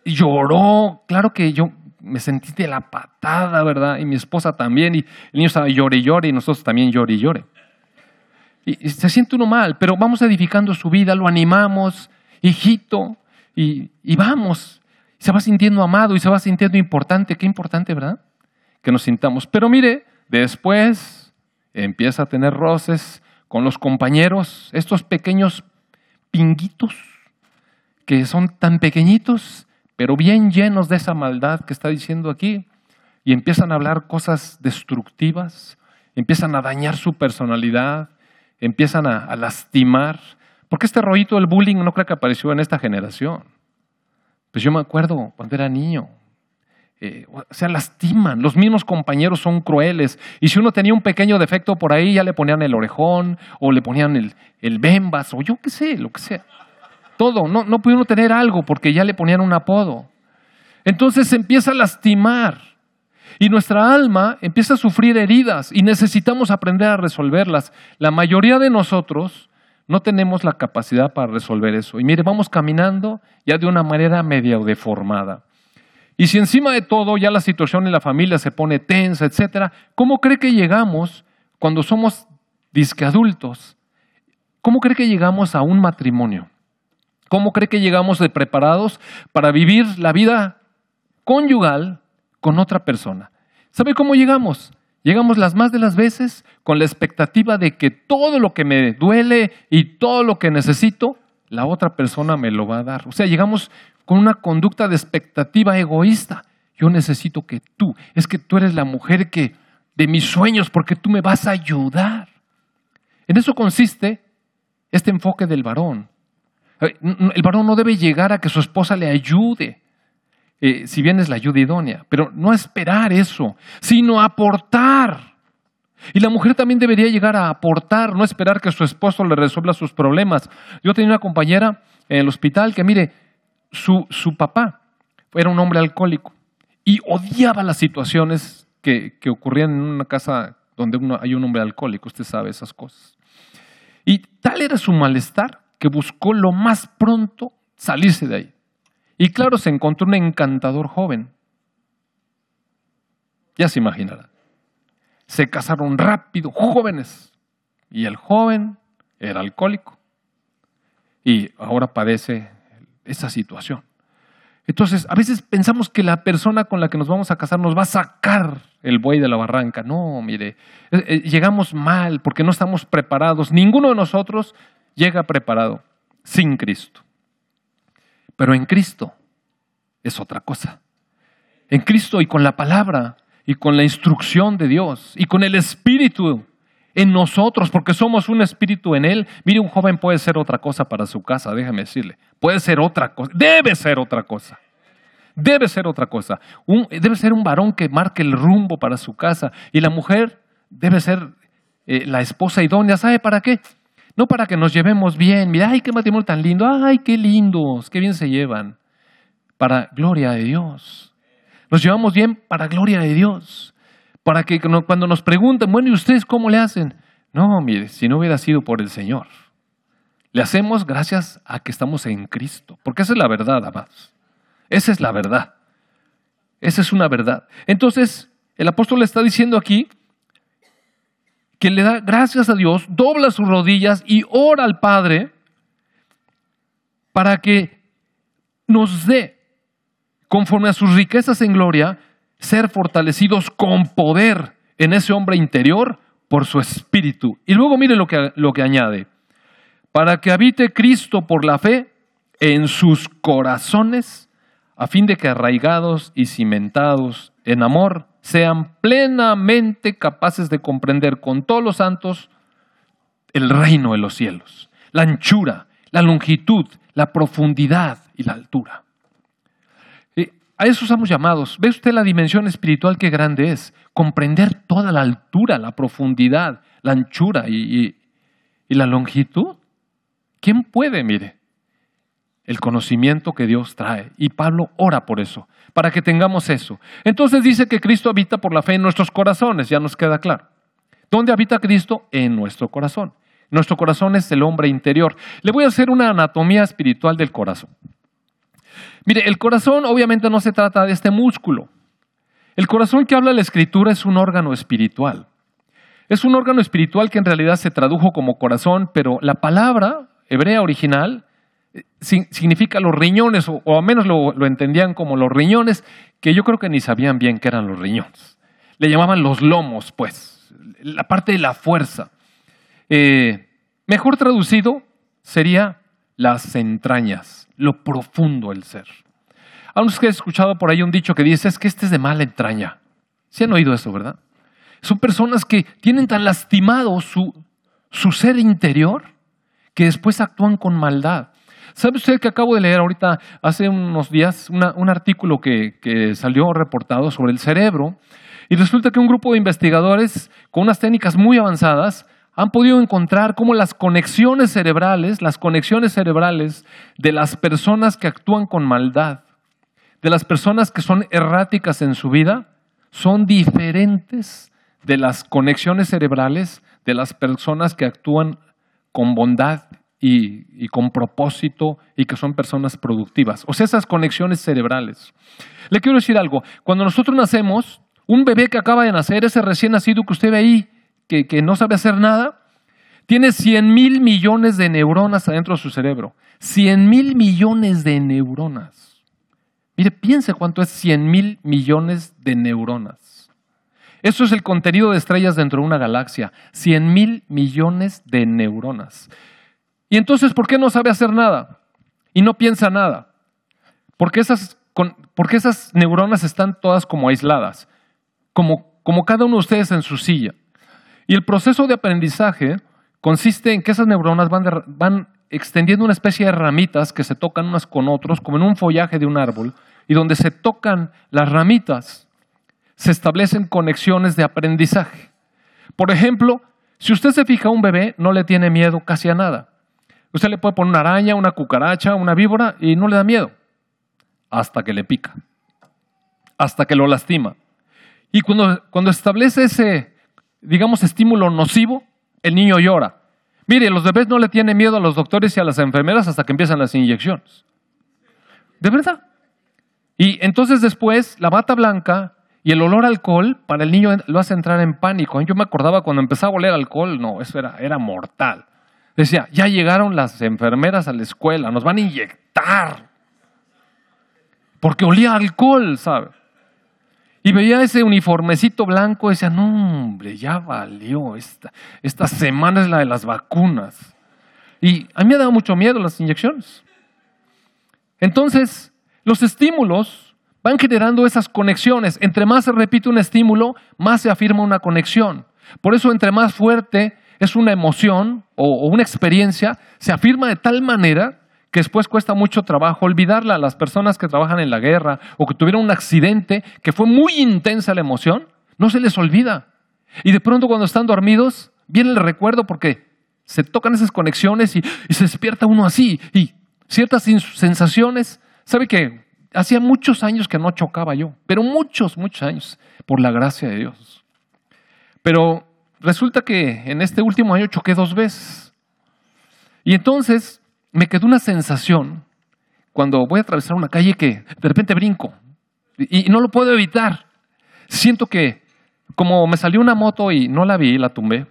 lloró. Claro que yo me sentí de la patada, ¿verdad? Y mi esposa también. Y el niño estaba llore y llore y nosotros también llore y llore. y se siente uno mal, pero vamos edificando su vida, lo animamos. Hijito, y, vamos. Se va sintiendo amado y se va sintiendo importante. Qué importante, ¿verdad? Que nos sintamos. Pero mire, después empieza a tener roces con los compañeros, estos pequeños pinguitos que son tan pequeñitos, pero bien llenos de esa maldad que está diciendo aquí, y empiezan a hablar cosas destructivas, empiezan a dañar su personalidad, empiezan a, a lastimar, porque este rollito del bullying no creo que apareció en esta generación. Pues yo me acuerdo cuando era niño. Eh, o sea, lastiman. Los mismos compañeros son crueles. Y si uno tenía un pequeño defecto por ahí, ya le ponían el orejón, o le ponían el, el bembas, o yo qué sé, lo que sea. Todo. No, no uno tener algo porque ya le ponían un apodo. Entonces se empieza a lastimar. Y nuestra alma empieza a sufrir heridas y necesitamos aprender a resolverlas. La mayoría de nosotros no tenemos la capacidad para resolver eso. Y mire, vamos caminando ya de una manera media deformada. Y si encima de todo ya la situación en la familia se pone tensa, etcétera, ¿cómo cree que llegamos cuando somos disque adultos? ¿Cómo cree que llegamos a un matrimonio? ¿Cómo cree que llegamos de preparados para vivir la vida conyugal con otra persona? ¿Sabe cómo llegamos? Llegamos las más de las veces con la expectativa de que todo lo que me duele y todo lo que necesito, la otra persona me lo va a dar. O sea, llegamos con una conducta de expectativa egoísta. Yo necesito que tú, es que tú eres la mujer que de mis sueños porque tú me vas a ayudar. En eso consiste este enfoque del varón. El varón no debe llegar a que su esposa le ayude. Eh, si bien es la ayuda idónea, pero no esperar eso, sino aportar. Y la mujer también debería llegar a aportar, no esperar que su esposo le resuelva sus problemas. Yo tenía una compañera en el hospital que, mire, su, su papá era un hombre alcohólico y odiaba las situaciones que, que ocurrían en una casa donde hay un hombre alcohólico, usted sabe esas cosas. Y tal era su malestar que buscó lo más pronto salirse de ahí. Y claro, se encontró un encantador joven. Ya se imaginarán. Se casaron rápido, jóvenes. Y el joven era alcohólico. Y ahora padece esa situación. Entonces, a veces pensamos que la persona con la que nos vamos a casar nos va a sacar el buey de la barranca. No, mire, eh, eh, llegamos mal porque no estamos preparados. Ninguno de nosotros llega preparado sin Cristo. Pero en Cristo es otra cosa. En Cristo y con la palabra y con la instrucción de Dios y con el Espíritu en nosotros, porque somos un espíritu en Él. Mire, un joven puede ser otra cosa para su casa, déjame decirle. Puede ser otra cosa, debe ser otra cosa. Debe ser otra cosa. debe ser un varón que marque el rumbo para su casa. Y la mujer debe ser eh, la esposa idónea. ¿Sabe para qué? No para que nos llevemos bien. Mira, ay, qué matrimonio tan lindo. Ay, qué lindos, qué bien se llevan. Para gloria de Dios. Nos llevamos bien para gloria de Dios para que cuando nos pregunten, bueno, ¿y ustedes cómo le hacen? No, mire, si no hubiera sido por el Señor. Le hacemos gracias a que estamos en Cristo, porque esa es la verdad, amados. Esa es la verdad. Esa es una verdad. Entonces, el apóstol le está diciendo aquí que le da gracias a Dios, dobla sus rodillas y ora al Padre para que nos dé, conforme a sus riquezas en gloria, ser fortalecidos con poder en ese hombre interior por su espíritu. Y luego mire lo que, lo que añade. Para que habite Cristo por la fe en sus corazones, a fin de que arraigados y cimentados en amor, sean plenamente capaces de comprender con todos los santos el reino de los cielos, la anchura, la longitud, la profundidad y la altura. A eso estamos llamados. ¿Ve usted la dimensión espiritual qué grande es? Comprender toda la altura, la profundidad, la anchura y, y la longitud. ¿Quién puede, mire? El conocimiento que Dios trae. Y Pablo ora por eso, para que tengamos eso. Entonces dice que Cristo habita por la fe en nuestros corazones, ya nos queda claro. ¿Dónde habita Cristo? En nuestro corazón. Nuestro corazón es el hombre interior. Le voy a hacer una anatomía espiritual del corazón. Mire, el corazón obviamente no se trata de este músculo. El corazón que habla la escritura es un órgano espiritual. Es un órgano espiritual que en realidad se tradujo como corazón, pero la palabra hebrea original significa los riñones, o, al menos lo, entendían como los riñones, que yo creo que ni sabían bien qué eran los riñones. Le llamaban los lomos, pues, la parte de la fuerza. Eh, mejor traducido sería las entrañas lo profundo del ser. A unos que he escuchado por ahí un dicho que dice, es que este es de mala entraña. ¿Se han oído eso, verdad? Son personas que tienen tan lastimado su, su ser interior que después actúan con maldad. ¿Sabe usted que acabo de leer ahorita, hace unos días, un artículo que, salió reportado sobre el cerebro? Y resulta que un grupo de investigadores con unas técnicas muy avanzadas han podido encontrar cómo las conexiones cerebrales, las conexiones cerebrales de las personas que actúan con maldad, de las personas que son erráticas en su vida, son diferentes de las conexiones cerebrales de las personas que actúan con bondad y, con propósito y que son personas productivas. O sea, esas conexiones cerebrales. Le quiero decir algo, cuando nosotros nacemos, un bebé que acaba de nacer, ese recién nacido que usted ve ahí, que, no sabe hacer nada, tiene 100 mil millones de neuronas adentro de su cerebro. 100 mil millones de neuronas. Mire, piense cuánto es 100 mil millones de neuronas. Eso es el contenido de estrellas dentro de una galaxia. 100 mil millones de neuronas. Y entonces, ¿por qué no sabe hacer nada? Y no piensa nada. Porque esas, porque esas neuronas están todas como aisladas, como, como cada uno de ustedes en su silla. Y el proceso de aprendizaje consiste en que esas neuronas van, extendiendo una especie de ramitas que se tocan unas con otros, como en un follaje de un árbol, y donde se tocan las ramitas, se establecen conexiones de aprendizaje. Por ejemplo, si usted se fija a un bebé, no le tiene miedo casi a nada. Usted le puede poner una araña, una cucaracha, una víbora y no le da miedo. Hasta que le pica. Hasta que lo lastima. Y cuando, cuando establece ese, digamos, estímulo nocivo, el niño llora. Mire, los bebés no le tienen miedo a los doctores y a las enfermeras hasta que empiezan las inyecciones. De verdad. Y entonces después la bata blanca y el olor a alcohol para el niño lo hace entrar en pánico. Yo me acordaba cuando empezaba a oler alcohol, no, eso era, era mortal. Decía, ya llegaron las enfermeras a la escuela, nos van a inyectar. Porque olía alcohol, ¿sabes? Y veía ese uniformecito blanco decía, no, hombre, ya valió, esta, esta semana es la de las vacunas. Y a mí me dado mucho miedo las inyecciones. Entonces, los estímulos van generando esas conexiones. Entre más se repite un estímulo, más se afirma una conexión. Por eso, entre más fuerte es una emoción o, una experiencia, se afirma de tal manera que después cuesta mucho trabajo olvidarla. Las personas que trabajan en la guerra o que tuvieron un accidente que fue muy intensa la emoción, no se les olvida. Y de pronto cuando están dormidos, viene el recuerdo porque se tocan esas conexiones y, y se despierta uno así. Y ciertas sensaciones, ¿sabe qué? Hacía muchos años que no chocaba yo, pero muchos, muchos años, por la gracia de Dios. Pero resulta que en este último año choqué dos veces. Y entonces me quedó una sensación cuando voy a atravesar una calle que de repente brinco y, no lo puedo evitar. Siento que como me salió una moto y no la vi, la tumbé.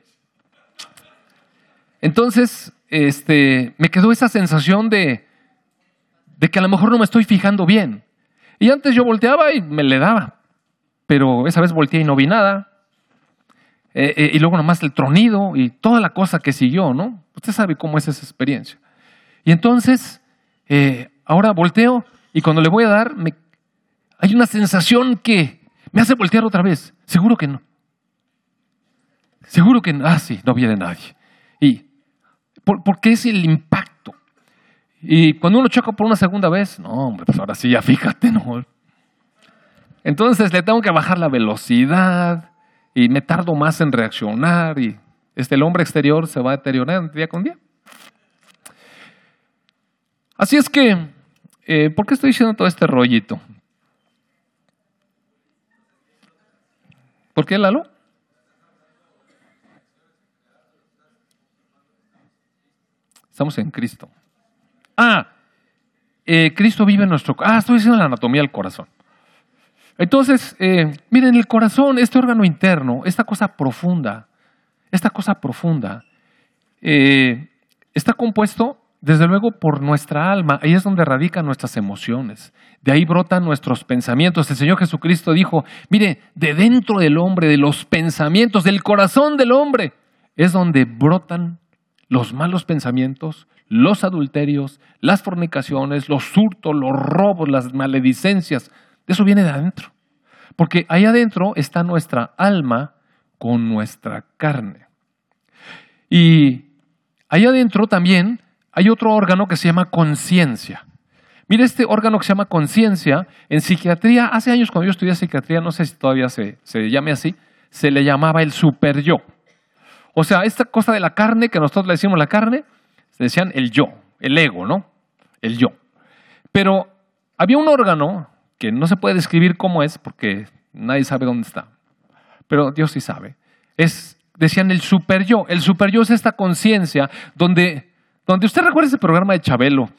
Entonces, este, me quedó esa sensación de, de que a lo mejor no me estoy fijando bien. Y antes yo volteaba y me le daba, pero esa vez volteé y no vi nada. Eh, eh, y luego nomás el tronido y toda la cosa que siguió, ¿no? Usted sabe cómo es esa experiencia. Y entonces, eh, ahora volteo y cuando le voy a dar, me, hay una sensación que me hace voltear otra vez. Seguro que no. Seguro que no. Ah, sí, no viene nadie. Y porque es el impacto. Y cuando uno choca por una segunda vez, no, hombre, pues ahora sí, ya fíjate, ¿no? Entonces le tengo que bajar la velocidad y me tardo más en reaccionar y este, el hombre exterior se va deteriorando día con día. Así es que, eh, ¿por qué estoy diciendo todo este rollito? ¿Por qué, Lalo? Estamos en Cristo. Ah, eh, Cristo vive en nuestro... Ah, estoy diciendo la anatomía del corazón. Entonces, eh, miren, el corazón, este órgano interno, esta cosa profunda, esta cosa profunda, eh, está compuesto, desde luego, por nuestra alma. Ahí es donde radican nuestras emociones. De ahí brotan nuestros pensamientos. El Señor Jesucristo dijo, mire, de dentro del hombre, de los pensamientos, del corazón del hombre, es donde brotan los malos pensamientos, los adulterios, las fornicaciones, los hurtos, los robos, las maledicencias. Eso viene de adentro. Porque ahí adentro está nuestra alma con nuestra carne. Y ahí adentro también hay otro órgano que se llama conciencia. Mire, este órgano que se llama conciencia, en psiquiatría, hace años cuando yo estudié psiquiatría, no sé si todavía se, se llame así, se le llamaba el super yo. O sea, esta cosa de la carne, que nosotros le decimos la carne, se decían el yo, el ego, ¿no? El yo. Pero había un órgano que no se puede describir cómo es porque nadie sabe dónde está. Pero Dios sí sabe. Es, decían el super yo. El super yo es esta conciencia donde, donde usted recuerda ese programa de Chabelo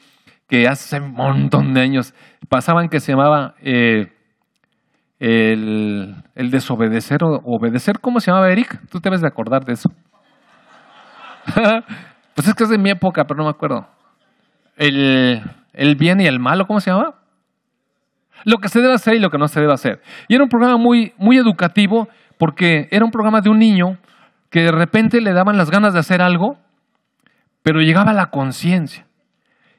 que hace un montón de años pasaban que se llamaba eh, el, el, desobedecer o obedecer. ¿Cómo se llamaba Eric? Tú te debes de acordar de eso. pues es que es de mi época, pero no me acuerdo. El, el bien y el malo, ¿cómo se llama? Lo que se debe hacer y lo que no se debe hacer. Y era un programa muy, muy educativo porque era un programa de un niño que de repente le daban las ganas de hacer algo, pero llegaba la conciencia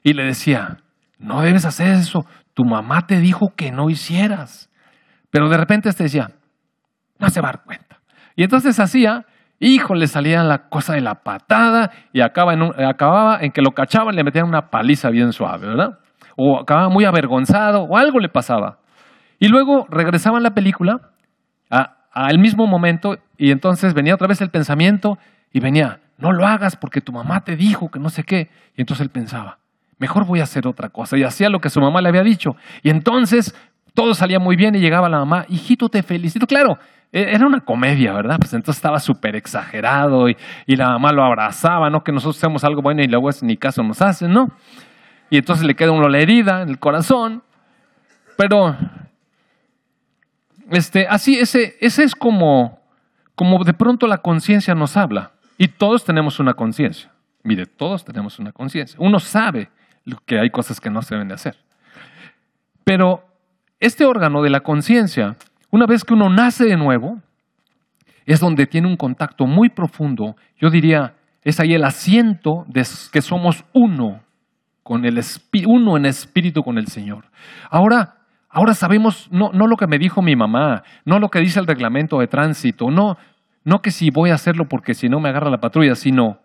y le decía, no debes hacer eso, tu mamá te dijo que no hicieras. Pero de repente este decía, no se va a dar cuenta. Y entonces hacía Hijo, le salía la cosa de la patada y acaba en acababa en que lo cachaban y le metían una paliza bien suave, ¿verdad? O acababa muy avergonzado o algo le pasaba. Y luego regresaba en la película al mismo momento y entonces venía otra vez el pensamiento y venía, no lo hagas porque tu mamá te dijo que no sé qué. Y entonces él pensaba, mejor voy a hacer otra cosa. Y hacía lo que su mamá le había dicho. Y entonces todo salía muy bien y llegaba la mamá, hijito, te felicito. Claro, e-, era una comedia, ¿verdad? Pues entonces estaba súper exagerado y, la mamá lo abrazaba, ¿no? Que nosotros hacemos algo bueno y luego ni caso nos hacen, ¿no? Y entonces le queda uno la herida en el corazón. Pero, este, así, ese, ese es como, como de pronto la conciencia nos habla. Y todos tenemos una conciencia. Mire, todos tenemos una conciencia. Uno sabe que hay cosas que no se deben de hacer. Pero este órgano de la conciencia, una vez que uno nace de nuevo, es donde tiene un contacto muy profundo. Yo diría, es ahí el asiento de que somos uno con el uno en espíritu con el Señor. Ahora, ahora sabemos no, no lo que me dijo mi mamá, no lo que dice el reglamento de tránsito, no, no que si voy a hacerlo porque si no me agarra la patrulla, sino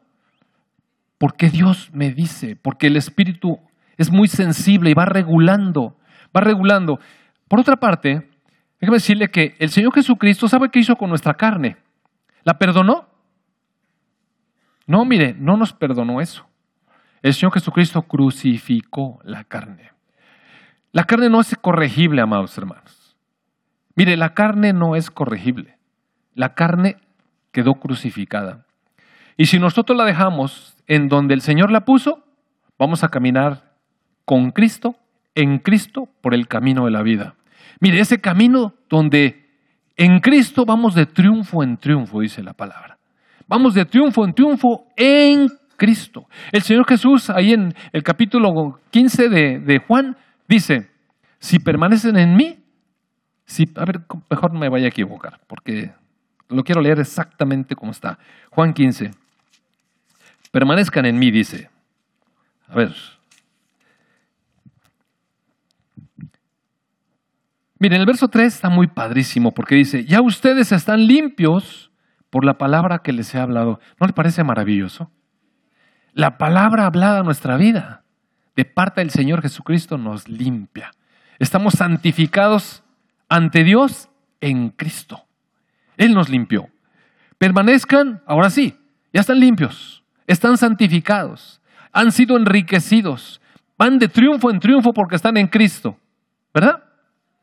porque Dios me dice, porque el espíritu es muy sensible y va regulando, va regulando. Por otra parte, déjeme decirle que el Señor Jesucristo sabe qué hizo con nuestra carne. ¿La perdonó? No, mire, no nos perdonó eso. El Señor Jesucristo crucificó la carne. La carne no es corregible, amados hermanos. Mire, la carne no es corregible. La carne quedó crucificada. Y si nosotros la dejamos en donde el Señor la puso, vamos a caminar con Cristo, en Cristo, por el camino de la vida. Mire, ese camino donde en Cristo vamos de triunfo en triunfo, dice la palabra. Vamos de triunfo en triunfo en Cristo. El Señor Jesús, ahí en el capítulo 15 de, Juan, dice, si permanecen en mí, si, a ver, mejor no me vaya a equivocar, porque lo quiero leer exactamente como está. Juan 15. Permanezcan en mí, dice. A ver. Miren, el verso 3 está muy padrísimo porque dice, ya ustedes están limpios por la palabra que les he hablado. ¿No le parece maravilloso? La palabra hablada a nuestra vida de parte del Señor Jesucristo nos limpia. Estamos santificados ante Dios en Cristo. Él nos limpió. Permanezcan, ahora sí, ya están limpios, están santificados, han sido enriquecidos, van de triunfo en triunfo porque están en Cristo. ¿Verdad?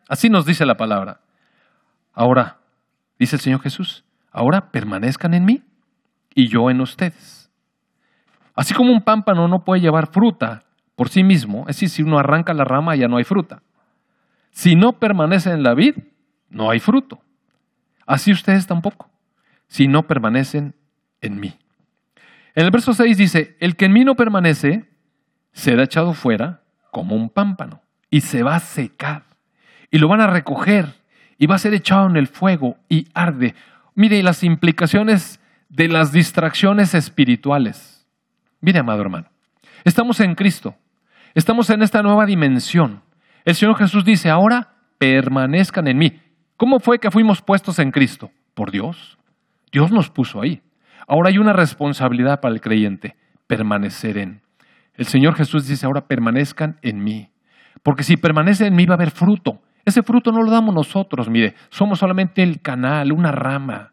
Así nos dice la palabra. Ahora, dice el Señor Jesús, ahora permanezcan en mí y yo en ustedes. Así como un pámpano no puede llevar fruta por sí mismo, es decir, si uno arranca la rama ya no hay fruta. Si no permanece en la vid, no hay fruto. Así ustedes tampoco, si no permanecen en mí. En el verso 6 dice, el que en mí no permanece será echado fuera como un pámpano y se va a secar y lo van a recoger y va a ser echado en el fuego y arde. Mire las implicaciones de las distracciones espirituales. Mire, amado hermano, estamos en Cristo, estamos en esta nueva dimensión. El Señor Jesús dice, ahora permanezcan en mí. ¿Cómo fue que fuimos puestos en Cristo? Por Dios. Dios nos puso ahí. Ahora hay una responsabilidad para el creyente, permanecer en. El Señor Jesús dice, ahora permanezcan en mí. Porque si permanecen en mí va a haber fruto. Ese fruto no lo damos nosotros, mire, somos solamente el canal, una rama.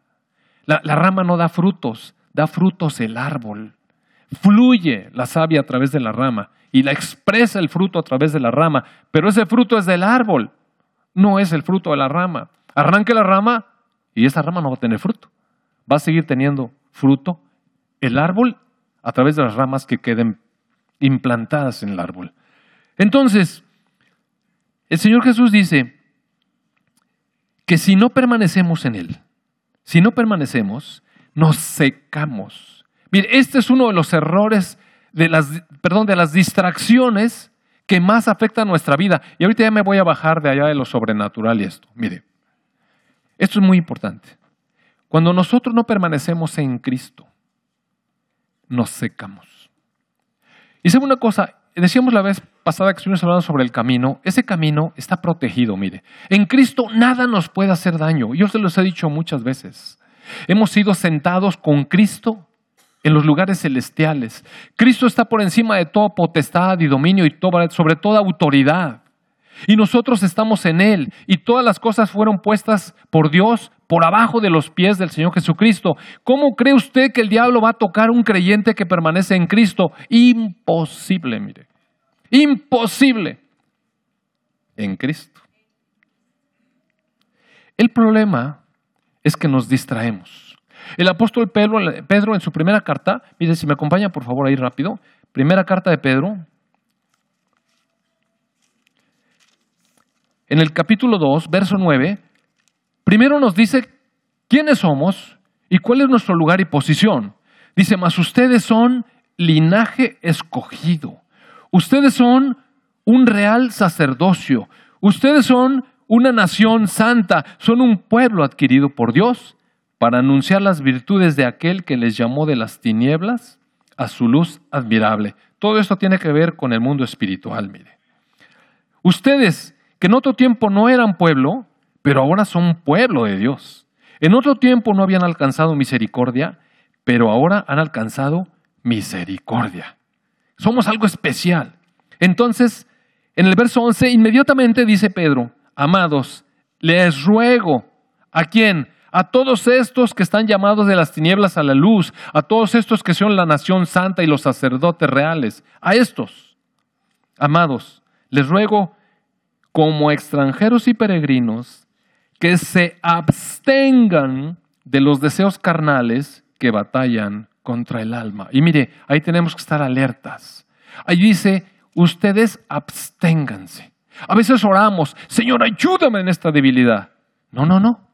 La, la rama no da frutos, da frutos el árbol. Fluye la savia a través de la rama y la expresa el fruto a través de la rama, pero ese fruto es del árbol, no es el fruto de la rama. Arranque la rama y esa rama no va a tener fruto. Va a seguir teniendo fruto el árbol a través de las ramas que queden implantadas en el árbol. Entonces, el Señor Jesús dice que si no permanecemos en Él, si no permanecemos, nos secamos. Mire, este es uno de los errores de las, perdón, de las distracciones que más afectan nuestra vida. Y ahorita ya me voy a bajar de allá de lo sobrenatural y esto. Mire, esto es muy importante. Cuando nosotros no permanecemos en Cristo, nos secamos. Y sabe una cosa, decíamos la vez pasada que estuvimos hablando sobre el camino, ese camino está protegido, mire. En Cristo nada nos puede hacer daño. Yo se los he dicho muchas veces. Hemos sido sentados con Cristo en los lugares celestiales. Cristo está por encima de toda potestad y dominio y sobre toda autoridad. Y nosotros estamos en Él y todas las cosas fueron puestas por Dios por abajo de los pies del Señor Jesucristo. ¿Cómo cree usted que el diablo va a tocar un creyente que permanece en Cristo? Imposible, mire. Imposible. En Cristo. El problema es que nos distraemos. El apóstol Pedro, Pedro en su primera carta, mire si me acompaña por favor ahí rápido, primera carta de Pedro, en el capítulo 2, verso 9, primero nos dice quiénes somos y cuál es nuestro lugar y posición. Dice, mas ustedes son linaje escogido. Ustedes son un real sacerdocio. Ustedes son una nación santa. Son un pueblo adquirido por Dios para anunciar las virtudes de aquel que les llamó de las tinieblas a su luz admirable. Todo esto tiene que ver con el mundo espiritual, mire. Ustedes, que en otro tiempo no eran pueblo, pero ahora son pueblo de Dios. En otro tiempo no habían alcanzado misericordia, pero ahora han alcanzado misericordia. Somos algo especial. Entonces, en el verso 11, inmediatamente dice Pedro, amados, les ruego, ¿a quién? A todos estos que están llamados de las tinieblas a la luz, a todos estos que son la nación santa y los sacerdotes reales, a estos, amados, les ruego como extranjeros y peregrinos que se abstengan de los deseos carnales que batallan contra el alma. Y mire, ahí tenemos que estar alertas. Ahí dice, ustedes absténganse. A veces oramos, Señor, ayúdame en esta debilidad. No, no, no.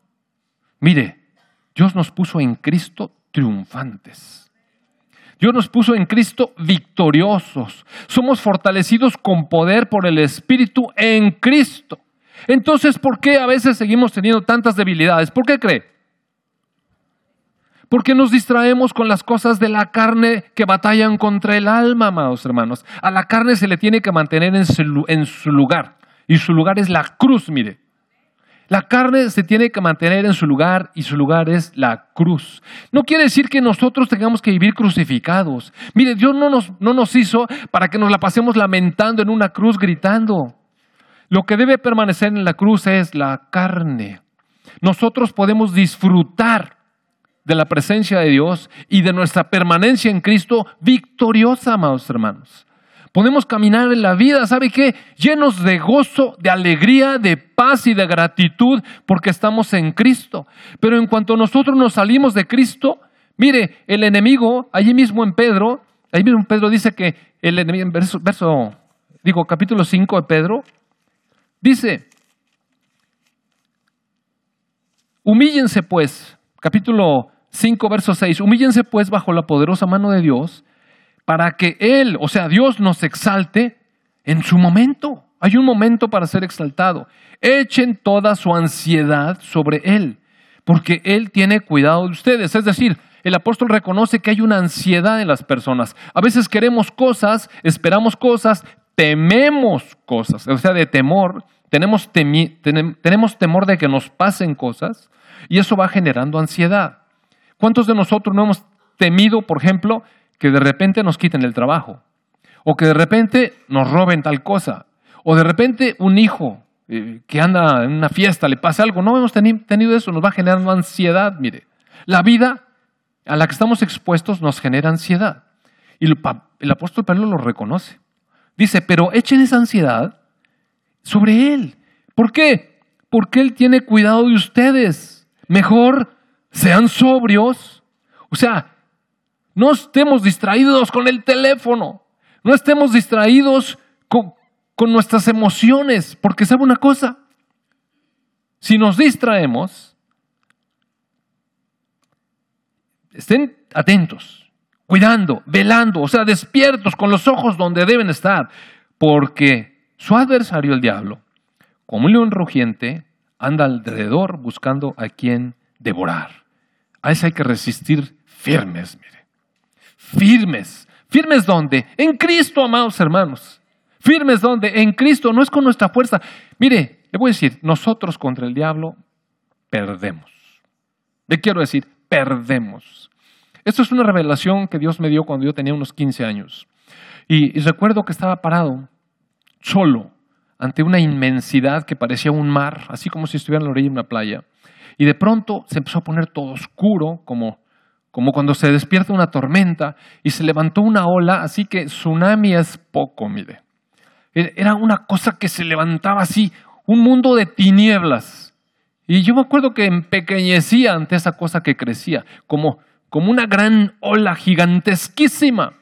Mire, Dios nos puso en Cristo triunfantes. Dios nos puso en Cristo victoriosos. Somos fortalecidos con poder por el Espíritu en Cristo. Entonces, ¿por qué a veces seguimos teniendo tantas debilidades? ¿Por qué cree? Porque nos distraemos con las cosas de la carne que batallan contra el alma, amados hermanos. A la carne se le tiene que mantener en su, lugar. Y su lugar es la cruz, mire. La carne se tiene que mantener en su lugar y su lugar es la cruz. No quiere decir que nosotros tengamos que vivir crucificados. Mire, Dios no nos, no nos hizo para que nos la pasemos lamentando en una cruz gritando. Lo que debe permanecer en la cruz es la carne. Nosotros podemos disfrutar de la presencia de Dios y de nuestra permanencia en Cristo victoriosa, amados hermanos. Podemos caminar en la vida, ¿sabe qué? Llenos de gozo, de alegría, de paz y de gratitud porque estamos en Cristo. Pero en cuanto nosotros nos salimos de Cristo, mire, el enemigo, allí mismo en Pedro, ahí mismo Pedro dice que el enemigo, en verso, verso digo, capítulo 5 de Pedro, dice, humíllense pues, capítulo 5, verso 6. Humíllense pues bajo la poderosa mano de Dios para que Él, o sea, Dios nos exalte en su momento. Hay un momento para ser exaltado. Echen toda su ansiedad sobre Él, porque Él tiene cuidado de ustedes. Es decir, el apóstol reconoce que hay una ansiedad en las personas. A veces queremos cosas, esperamos cosas, tememos cosas, o sea, de temor. Tenemos, tenemos temor de que nos pasen cosas y eso va generando ansiedad. ¿Cuántos de nosotros no hemos temido, por ejemplo, que de repente nos quiten el trabajo? O que de repente nos roben tal cosa. O de repente un hijo eh, que anda en una fiesta le pase algo. No hemos tenido eso, nos va generando ansiedad. Mire, la vida a la que estamos expuestos nos genera ansiedad. Y el apóstol Pablo lo reconoce. Dice, pero echen esa ansiedad sobre Él. ¿Por qué? Porque Él tiene cuidado de ustedes. Mejor sean sobrios. O sea, no estemos distraídos con el teléfono, no estemos distraídos con, nuestras emociones, porque sabe una cosa, si nos distraemos, estén atentos, cuidando, velando, o sea, despiertos con los ojos donde deben estar, porque su adversario, el diablo, como un león rugiente, anda alrededor buscando a quien devorar. A eso hay que resistir firmes, mire. Firmes. ¿Firmes dónde? En Cristo, amados hermanos. ¿Firmes dónde? En Cristo, no es con nuestra fuerza. Mire, le voy a decir, nosotros contra el diablo perdemos. Le quiero decir, perdemos. Esto es una revelación que Dios me dio cuando yo tenía unos 15 años. Y, y recuerdo que estaba parado, solo, ante una inmensidad que parecía un mar, así como si estuviera en la orilla de una playa. Y de pronto se empezó a poner todo oscuro, como, como cuando se despierta una tormenta, y se levantó una ola, así que tsunami es poco, mire. E, era una cosa que se levantaba así, un mundo de tinieblas. Y yo me acuerdo que empequeñecía ante esa cosa que crecía, como, como una gran ola gigantesquísima.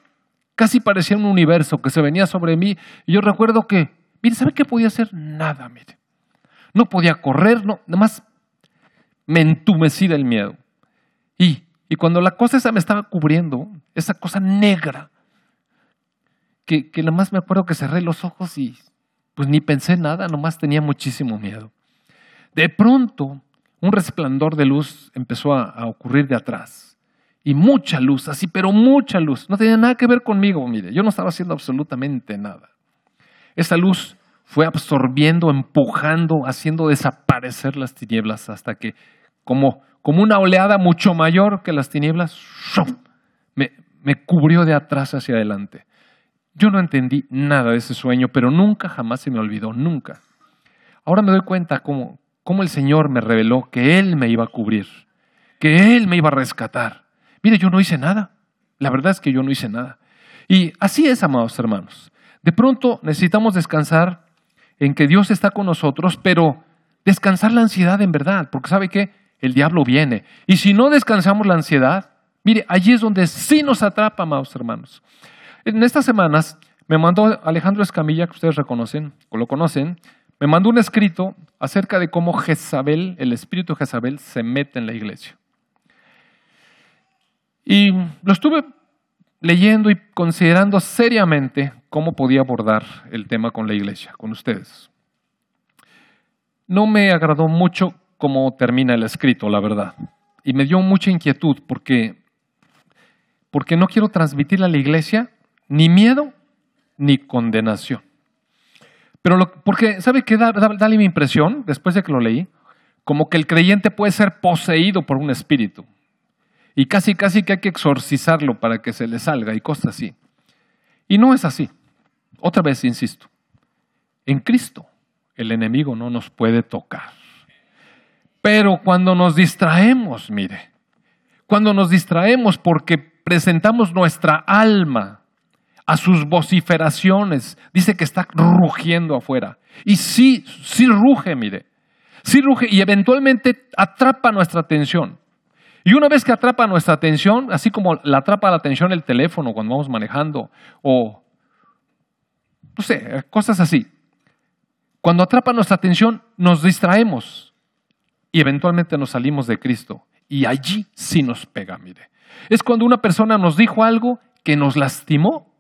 Casi parecía un universo que se venía sobre mí. Y yo recuerdo que, mire, ¿sabe qué podía hacer? Nada, mire. no podía correr, no, nada más me entumecí del miedo. Y, y cuando la cosa esa me estaba cubriendo, esa cosa negra, que, que nada más me acuerdo que cerré los ojos y pues ni pensé nada, nomás tenía muchísimo miedo. De pronto, un resplandor de luz empezó a, a, ocurrir de atrás. Y mucha luz, así, pero mucha luz. No tenía nada que ver conmigo, mire, yo no estaba haciendo absolutamente nada. Esa luz fue absorbiendo, empujando, haciendo desaparecer las tinieblas hasta que, como, como una oleada mucho mayor que las tinieblas, me, me cubrió de atrás hacia adelante. Yo no entendí nada de ese sueño, pero nunca, jamás se me olvidó, nunca. Ahora me doy cuenta cómo, cómo el Señor me reveló que Él me iba a cubrir, que Él me iba a rescatar. Mire, yo no hice nada. La verdad es que yo no hice nada. Y así es, amados hermanos. De pronto necesitamos descansar en que Dios está con nosotros, pero descansar la ansiedad en verdad, porque sabe que el diablo viene. Y si no descansamos la ansiedad, mire, allí es donde sí nos atrapa, amados hermanos. En estas semanas me mandó Alejandro Escamilla, que ustedes reconocen, o lo conocen, me mandó un escrito acerca de cómo Jezabel, el espíritu Jezabel, se mete en la iglesia. Y lo estuve leyendo y considerando seriamente cómo podía abordar el tema con la iglesia, con ustedes. No me agradó mucho cómo termina el escrito, la verdad. Y me dio mucha inquietud porque, porque no quiero transmitir a la iglesia ni miedo ni condenación. Pero lo, porque, ¿sabe qué da, da, da mi impresión después de que lo leí? Como que el creyente puede ser poseído por un espíritu. Y casi, casi que hay que exorcizarlo para que se le salga y cosas así. Y no es así. Otra vez insisto. En Cristo el enemigo no nos puede tocar. Pero cuando nos distraemos, mire, cuando nos distraemos porque presentamos nuestra alma a sus vociferaciones, dice que está rugiendo afuera. Y sí, sí ruge, mire. Sí ruge y eventualmente atrapa nuestra atención. Y una vez que atrapa nuestra atención, así como la atrapa la atención el teléfono cuando vamos manejando, o no sé, cosas así. Cuando atrapa nuestra atención, nos distraemos y eventualmente nos salimos de Cristo. Y allí sí nos pega, mire. Es cuando una persona nos dijo algo que nos lastimó.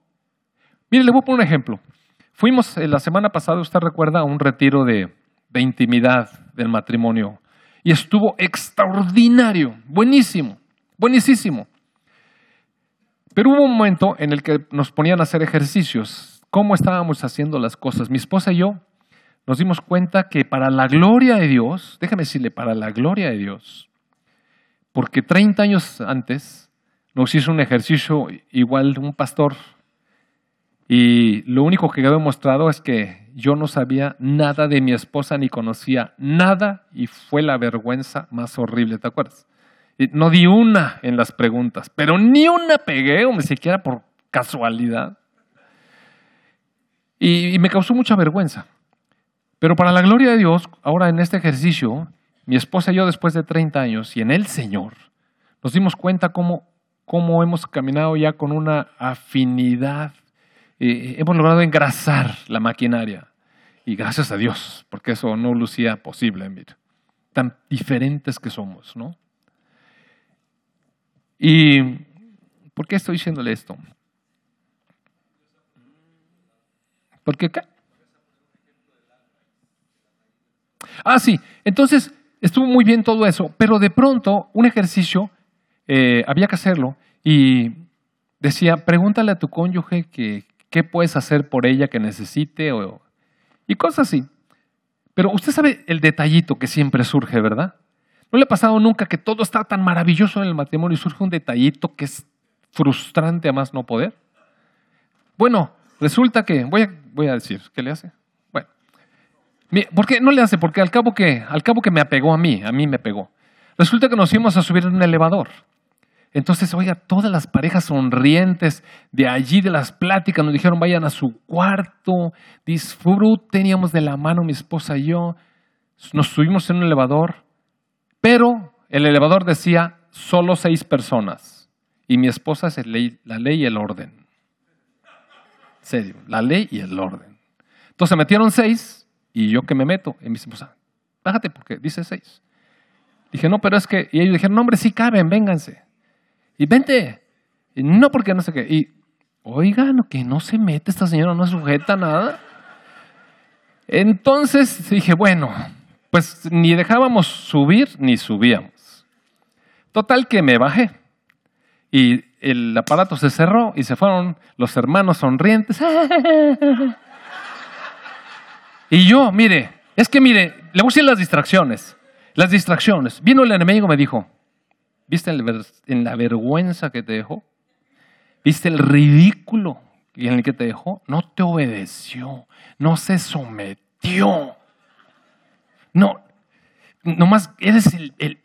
Mire, le voy a poner un ejemplo. Fuimos eh, la semana pasada, usted recuerda, a un retiro de, de intimidad del matrimonio y estuvo extraordinario, buenísimo, buenísimo. Pero hubo un momento en el que nos ponían a hacer ejercicios, cómo estábamos haciendo las cosas. Mi esposa y yo nos dimos cuenta que para la gloria de Dios, déjame decirle, para la gloria de Dios, porque 30 años antes nos hizo un ejercicio igual un pastor y lo único que quedó demostrado es que yo no sabía nada de mi esposa ni conocía nada y fue la vergüenza más horrible, ¿te acuerdas? No di una en las preguntas, pero ni una pegué, o ni siquiera por casualidad. Y me causó mucha vergüenza. Pero para la gloria de Dios, ahora en este ejercicio, mi esposa y yo después de 30 años y en el Señor, nos dimos cuenta cómo, cómo hemos caminado ya con una afinidad eh, hemos logrado engrasar la maquinaria. Y gracias a Dios, porque eso no lucía posible, mira. Tan diferentes que somos, ¿no? ¿Y por qué estoy diciéndole esto? Porque qué? Ah, sí. Entonces, estuvo muy bien todo eso, pero de pronto un ejercicio, eh, había que hacerlo, y decía, pregúntale a tu cónyuge que, qué puedes hacer por ella que necesite o, y cosas así. Pero usted sabe el detallito que siempre surge, ¿verdad? ¿No le ha pasado nunca que todo está tan maravilloso en el matrimonio y surge un detallito que es frustrante a más no poder? Bueno, resulta que, voy a, voy a decir, ¿qué le hace? ¿Por qué no le hace? Porque al cabo que, al cabo que me apegó a mí, a mí me pegó. Resulta que nos fuimos a subir en un elevador. Entonces, oiga, todas las parejas sonrientes de allí, de las pláticas, nos dijeron, vayan a su cuarto, disfruten, teníamos de la mano mi esposa y yo, nos subimos en un elevador, pero el elevador decía, solo seis personas, y mi esposa es la ley y el orden. serio, la ley y el orden. Entonces metieron seis, y yo que me meto, y mi esposa, bájate porque dice seis. Dije, no, pero es que, y ellos dijeron, no, hombre, sí caben, vénganse. Y vente. Y no, porque no sé qué. Y, oigan, que no se mete esta señora, no sujeta nada. Entonces dije, bueno, pues ni dejábamos subir ni subíamos. Total que me bajé. Y el aparato se cerró y se fueron los hermanos sonrientes. Y yo, mire, es que mire, le voy a decir las distracciones. Las distracciones. Vino el enemigo me dijo, ¿viste en la vergüenza que te dejó? ¿Viste el ridículo en el que te dejó? No te obedeció, no se sometió. No, nomás eres el, el,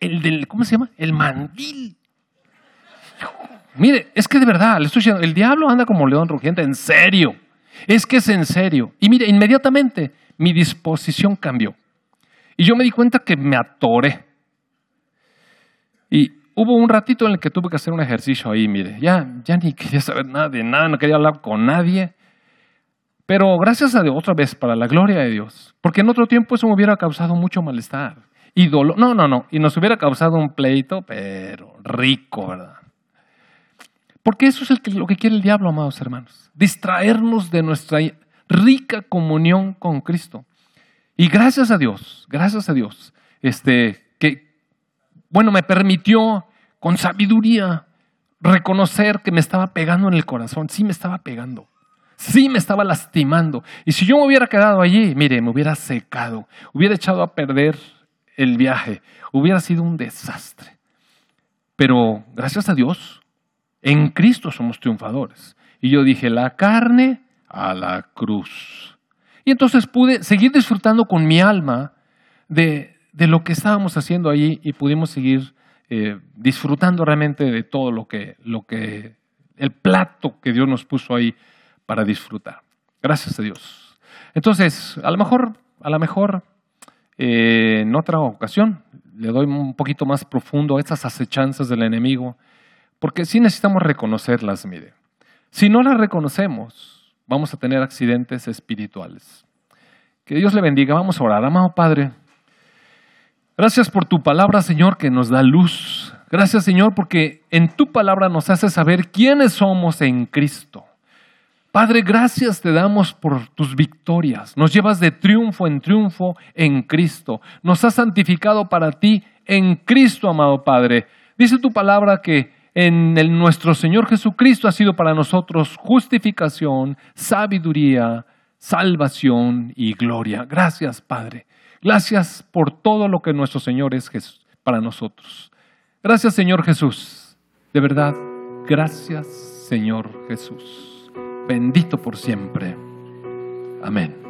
el del, ¿cómo se llama? El mandil. Mire, es que de verdad, le estoy diciendo, el diablo anda como león rugiente, en serio. Es que es en serio. Y mire, inmediatamente mi disposición cambió. Y yo me di cuenta que me atoré. Y hubo un ratito en el que tuve que hacer un ejercicio ahí, mire, ya, ya ni quería saber nada de nada, no quería hablar con nadie. Pero gracias a Dios, otra vez, para la gloria de Dios, porque en otro tiempo eso me hubiera causado mucho malestar y dolor. No, no, no, y nos hubiera causado un pleito, pero rico, ¿verdad? Porque eso es lo que quiere el diablo, amados hermanos. Distraernos de nuestra rica comunión con Cristo. Y gracias a Dios, gracias a Dios, este, que, bueno, me permitió con sabiduría reconocer que me estaba pegando en el corazón. Sí me estaba pegando. Sí me estaba lastimando. Y si yo me hubiera quedado allí, mire, me hubiera secado, hubiera echado a perder el viaje, hubiera sido un desastre. Pero gracias a Dios, en Cristo somos triunfadores. Y yo dije, la carne a la cruz. Y entonces pude seguir disfrutando con mi alma de, lo que estábamos haciendo allí y pudimos seguir eh, disfrutando realmente de todo lo que, lo que, el plato que Dios nos puso ahí para disfrutar. Gracias a Dios. Entonces, a lo mejor, a lo mejor eh, en otra ocasión le doy un poquito más profundo a estas acechanzas del enemigo porque sí necesitamos reconocerlas, mire. Si no las reconocemos, vamos a tener accidentes espirituales. Que Dios le bendiga. Vamos a orar. Amado Padre, gracias por tu palabra, Señor, que nos da luz. Gracias, Señor, porque en tu palabra nos hace saber quiénes somos en Cristo. Padre, gracias te damos por tus victorias. Nos llevas de triunfo en triunfo en Cristo. Nos has santificado para ti en Cristo, amado Padre. Dice tu palabra que en el, nuestro Señor Jesucristo ha sido para nosotros justificación, sabiduría, salvación y gloria. Gracias, Padre. Gracias por todo lo que nuestro Señor es para nosotros. Gracias, Señor Jesús. De verdad, gracias, Señor Jesús. Bendito por siempre. Amén.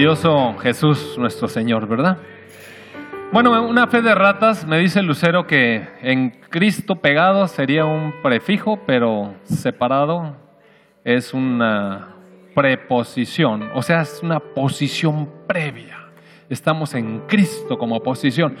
Maravilloso Jesús nuestro Señor, ¿verdad? Bueno, una fe de ratas, me dice Lucero que en Cristo pegado sería un prefijo, pero separado es una preposición, o sea, es una posición previa. Estamos en Cristo como posición.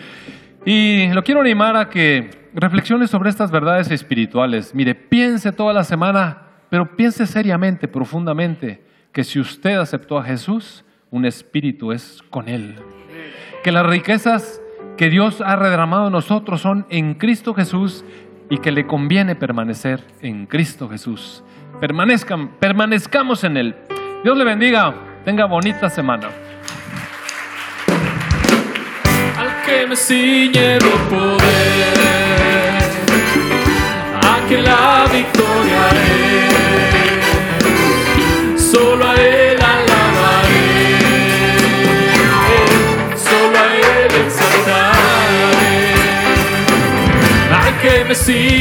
Y lo quiero animar a que reflexione sobre estas verdades espirituales. Mire, piense toda la semana, pero piense seriamente, profundamente, que si usted aceptó a Jesús, un espíritu es con Él. Que las riquezas que Dios ha derramado en nosotros son en Cristo Jesús y que le conviene permanecer en Cristo Jesús. Permanezcan, permanezcamos en Él. Dios le bendiga. Tenga bonita semana. Al que me ciñe de poder, a la see